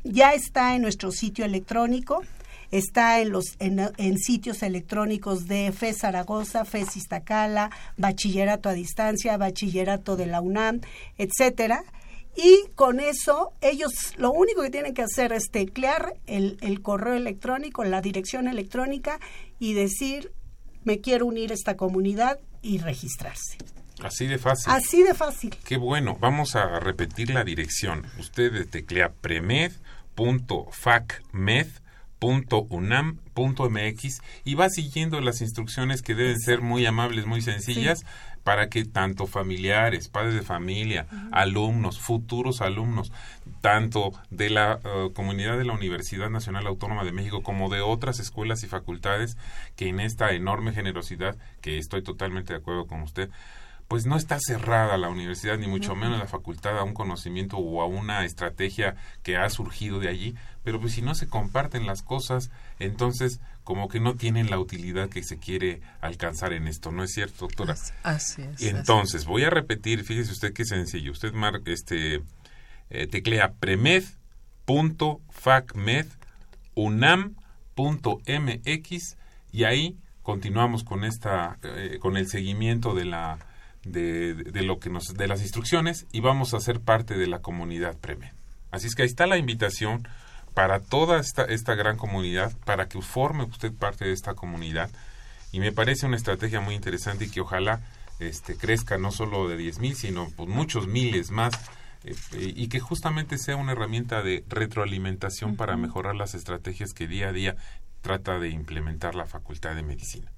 Ya está en nuestro sitio electrónico, está en los en, sitios electrónicos de FE Zaragoza, FE Iztacala, Bachillerato a Distancia, Bachillerato de la UNAM, etcétera y con eso ellos lo único que tienen que hacer es teclear el, el correo electrónico, la dirección electrónica y decir me quiero unir a esta comunidad y registrarse. Así de fácil. Así de fácil. Qué bueno. Vamos a repetir la dirección. Usted teclea premed.facmed.unam.mx y va siguiendo las instrucciones que deben ser muy amables, muy sencillas para que tanto familiares, padres de familia, alumnos, futuros alumnos, tanto de la eh, comunidad de la Universidad Nacional Autónoma de México como de otras escuelas y facultades que en esta enorme generosidad, que estoy totalmente de acuerdo con usted, pues no está cerrada la universidad, ni mucho menos la facultad a un conocimiento o a una estrategia que ha surgido de allí, pero pues si no se comparten las cosas, entonces como que no tienen la utilidad que se quiere alcanzar en esto, ¿no es cierto, doctora? Así es. Entonces, voy a repetir, fíjese usted qué sencillo, usted mar, este, eh, teclea premed.facmed.unam.mx y ahí continuamos con esta, eh, con el seguimiento de la de, de, lo que nos de las instrucciones y vamos a ser parte de la comunidad Premed. Así es que ahí está la invitación para toda esta, esta gran comunidad, para que forme usted parte de esta comunidad. Y me parece una estrategia muy interesante y que ojalá este, crezca no solo de 10 mil, sino pues, muchos miles más. Eh, y que justamente sea una herramienta de retroalimentación para mejorar las estrategias que día a día trata de implementar la Facultad de Medicina.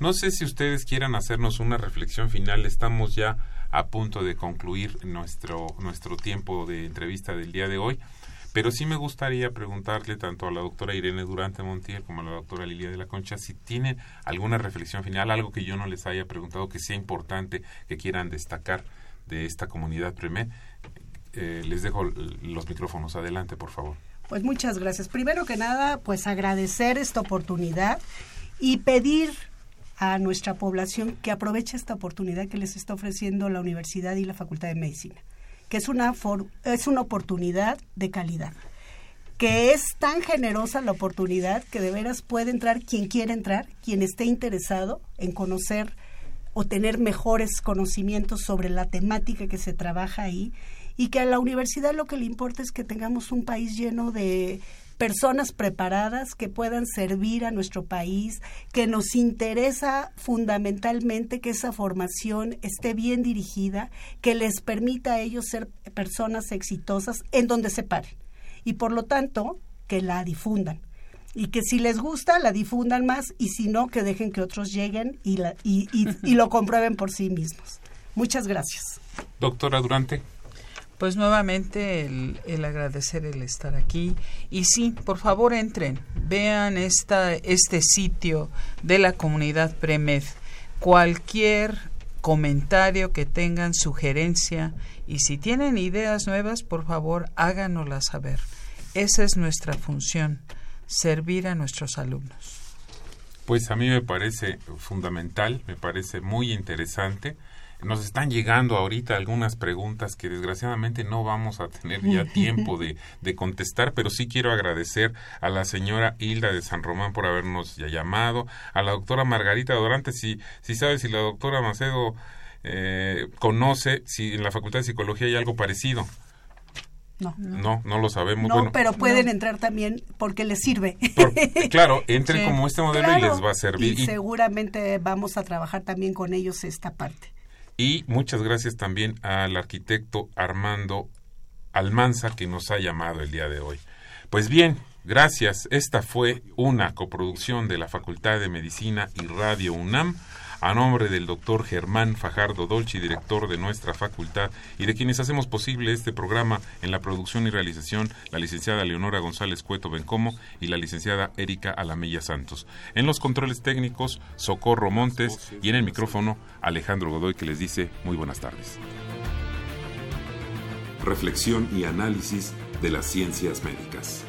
No sé si ustedes quieran hacernos una reflexión final. Estamos ya a punto de concluir nuestro, nuestro tiempo de entrevista del día de hoy. Pero sí me gustaría preguntarle tanto a la doctora Irene Durante Montiel como a la doctora Lilia de la Concha si tienen alguna reflexión final, algo que yo no les haya preguntado que sea importante, que quieran destacar de esta comunidad PREMED. Eh, les dejo los micrófonos. Adelante, por favor. Pues muchas gracias. Primero que nada, pues agradecer esta oportunidad y pedir a nuestra población que aproveche esta oportunidad que les está ofreciendo la Universidad y la Facultad de Medicina, que es una, es una oportunidad de calidad, que es tan generosa la oportunidad que de veras puede entrar quien quiera entrar, quien esté interesado en conocer o tener mejores conocimientos sobre la temática que se trabaja ahí y que a la universidad lo que le importa es que tengamos un país lleno de personas preparadas que puedan servir a nuestro país, que nos interesa fundamentalmente que esa formación esté bien dirigida, que les permita a ellos ser personas exitosas en donde se paren y por lo tanto que la difundan y que si les gusta la difundan más y si no que dejen que otros lleguen y, y lo comprueben por sí mismos. Muchas gracias. Doctora Durante. Pues nuevamente el, agradecer el estar aquí. Y sí, por favor entren, vean esta, este sitio de la comunidad Premed. Cualquier comentario que tengan, sugerencia, y si tienen ideas nuevas, por favor háganoslas saber. Esa es nuestra función, servir a nuestros alumnos. Pues a mí me parece fundamental, me parece muy interesante nos están llegando ahorita algunas preguntas que desgraciadamente no vamos a tener ya tiempo de, de, contestar, pero sí quiero agradecer a la señora Hilda de San Román por habernos ya llamado, a la doctora Margarita Dorante, si, si sabe si la doctora Macedo eh, conoce si en la Facultad de Psicología hay algo parecido. No. no, no lo sabemos. No, pero pueden entrar también porque les sirve. claro, entren como este modelo y les va a servir. y seguramente vamos a trabajar también con ellos esta parte. Y muchas gracias también al arquitecto Armando Almanza que nos ha llamado el día de hoy. Pues bien, gracias. Esta fue una coproducción de la Facultad de Medicina y Radio UNAM a nombre del doctor Germán Fajardo Dolci, director de nuestra facultad, y de quienes hacemos posible este programa en la producción y realización, la licenciada Leonora González Cueto Bencomo y la licenciada Erika Alamella Santos. En los controles técnicos, Socorro Montes y en el micrófono, Alejandro Godoy, que les dice muy buenas tardes. Reflexión y análisis de las ciencias médicas.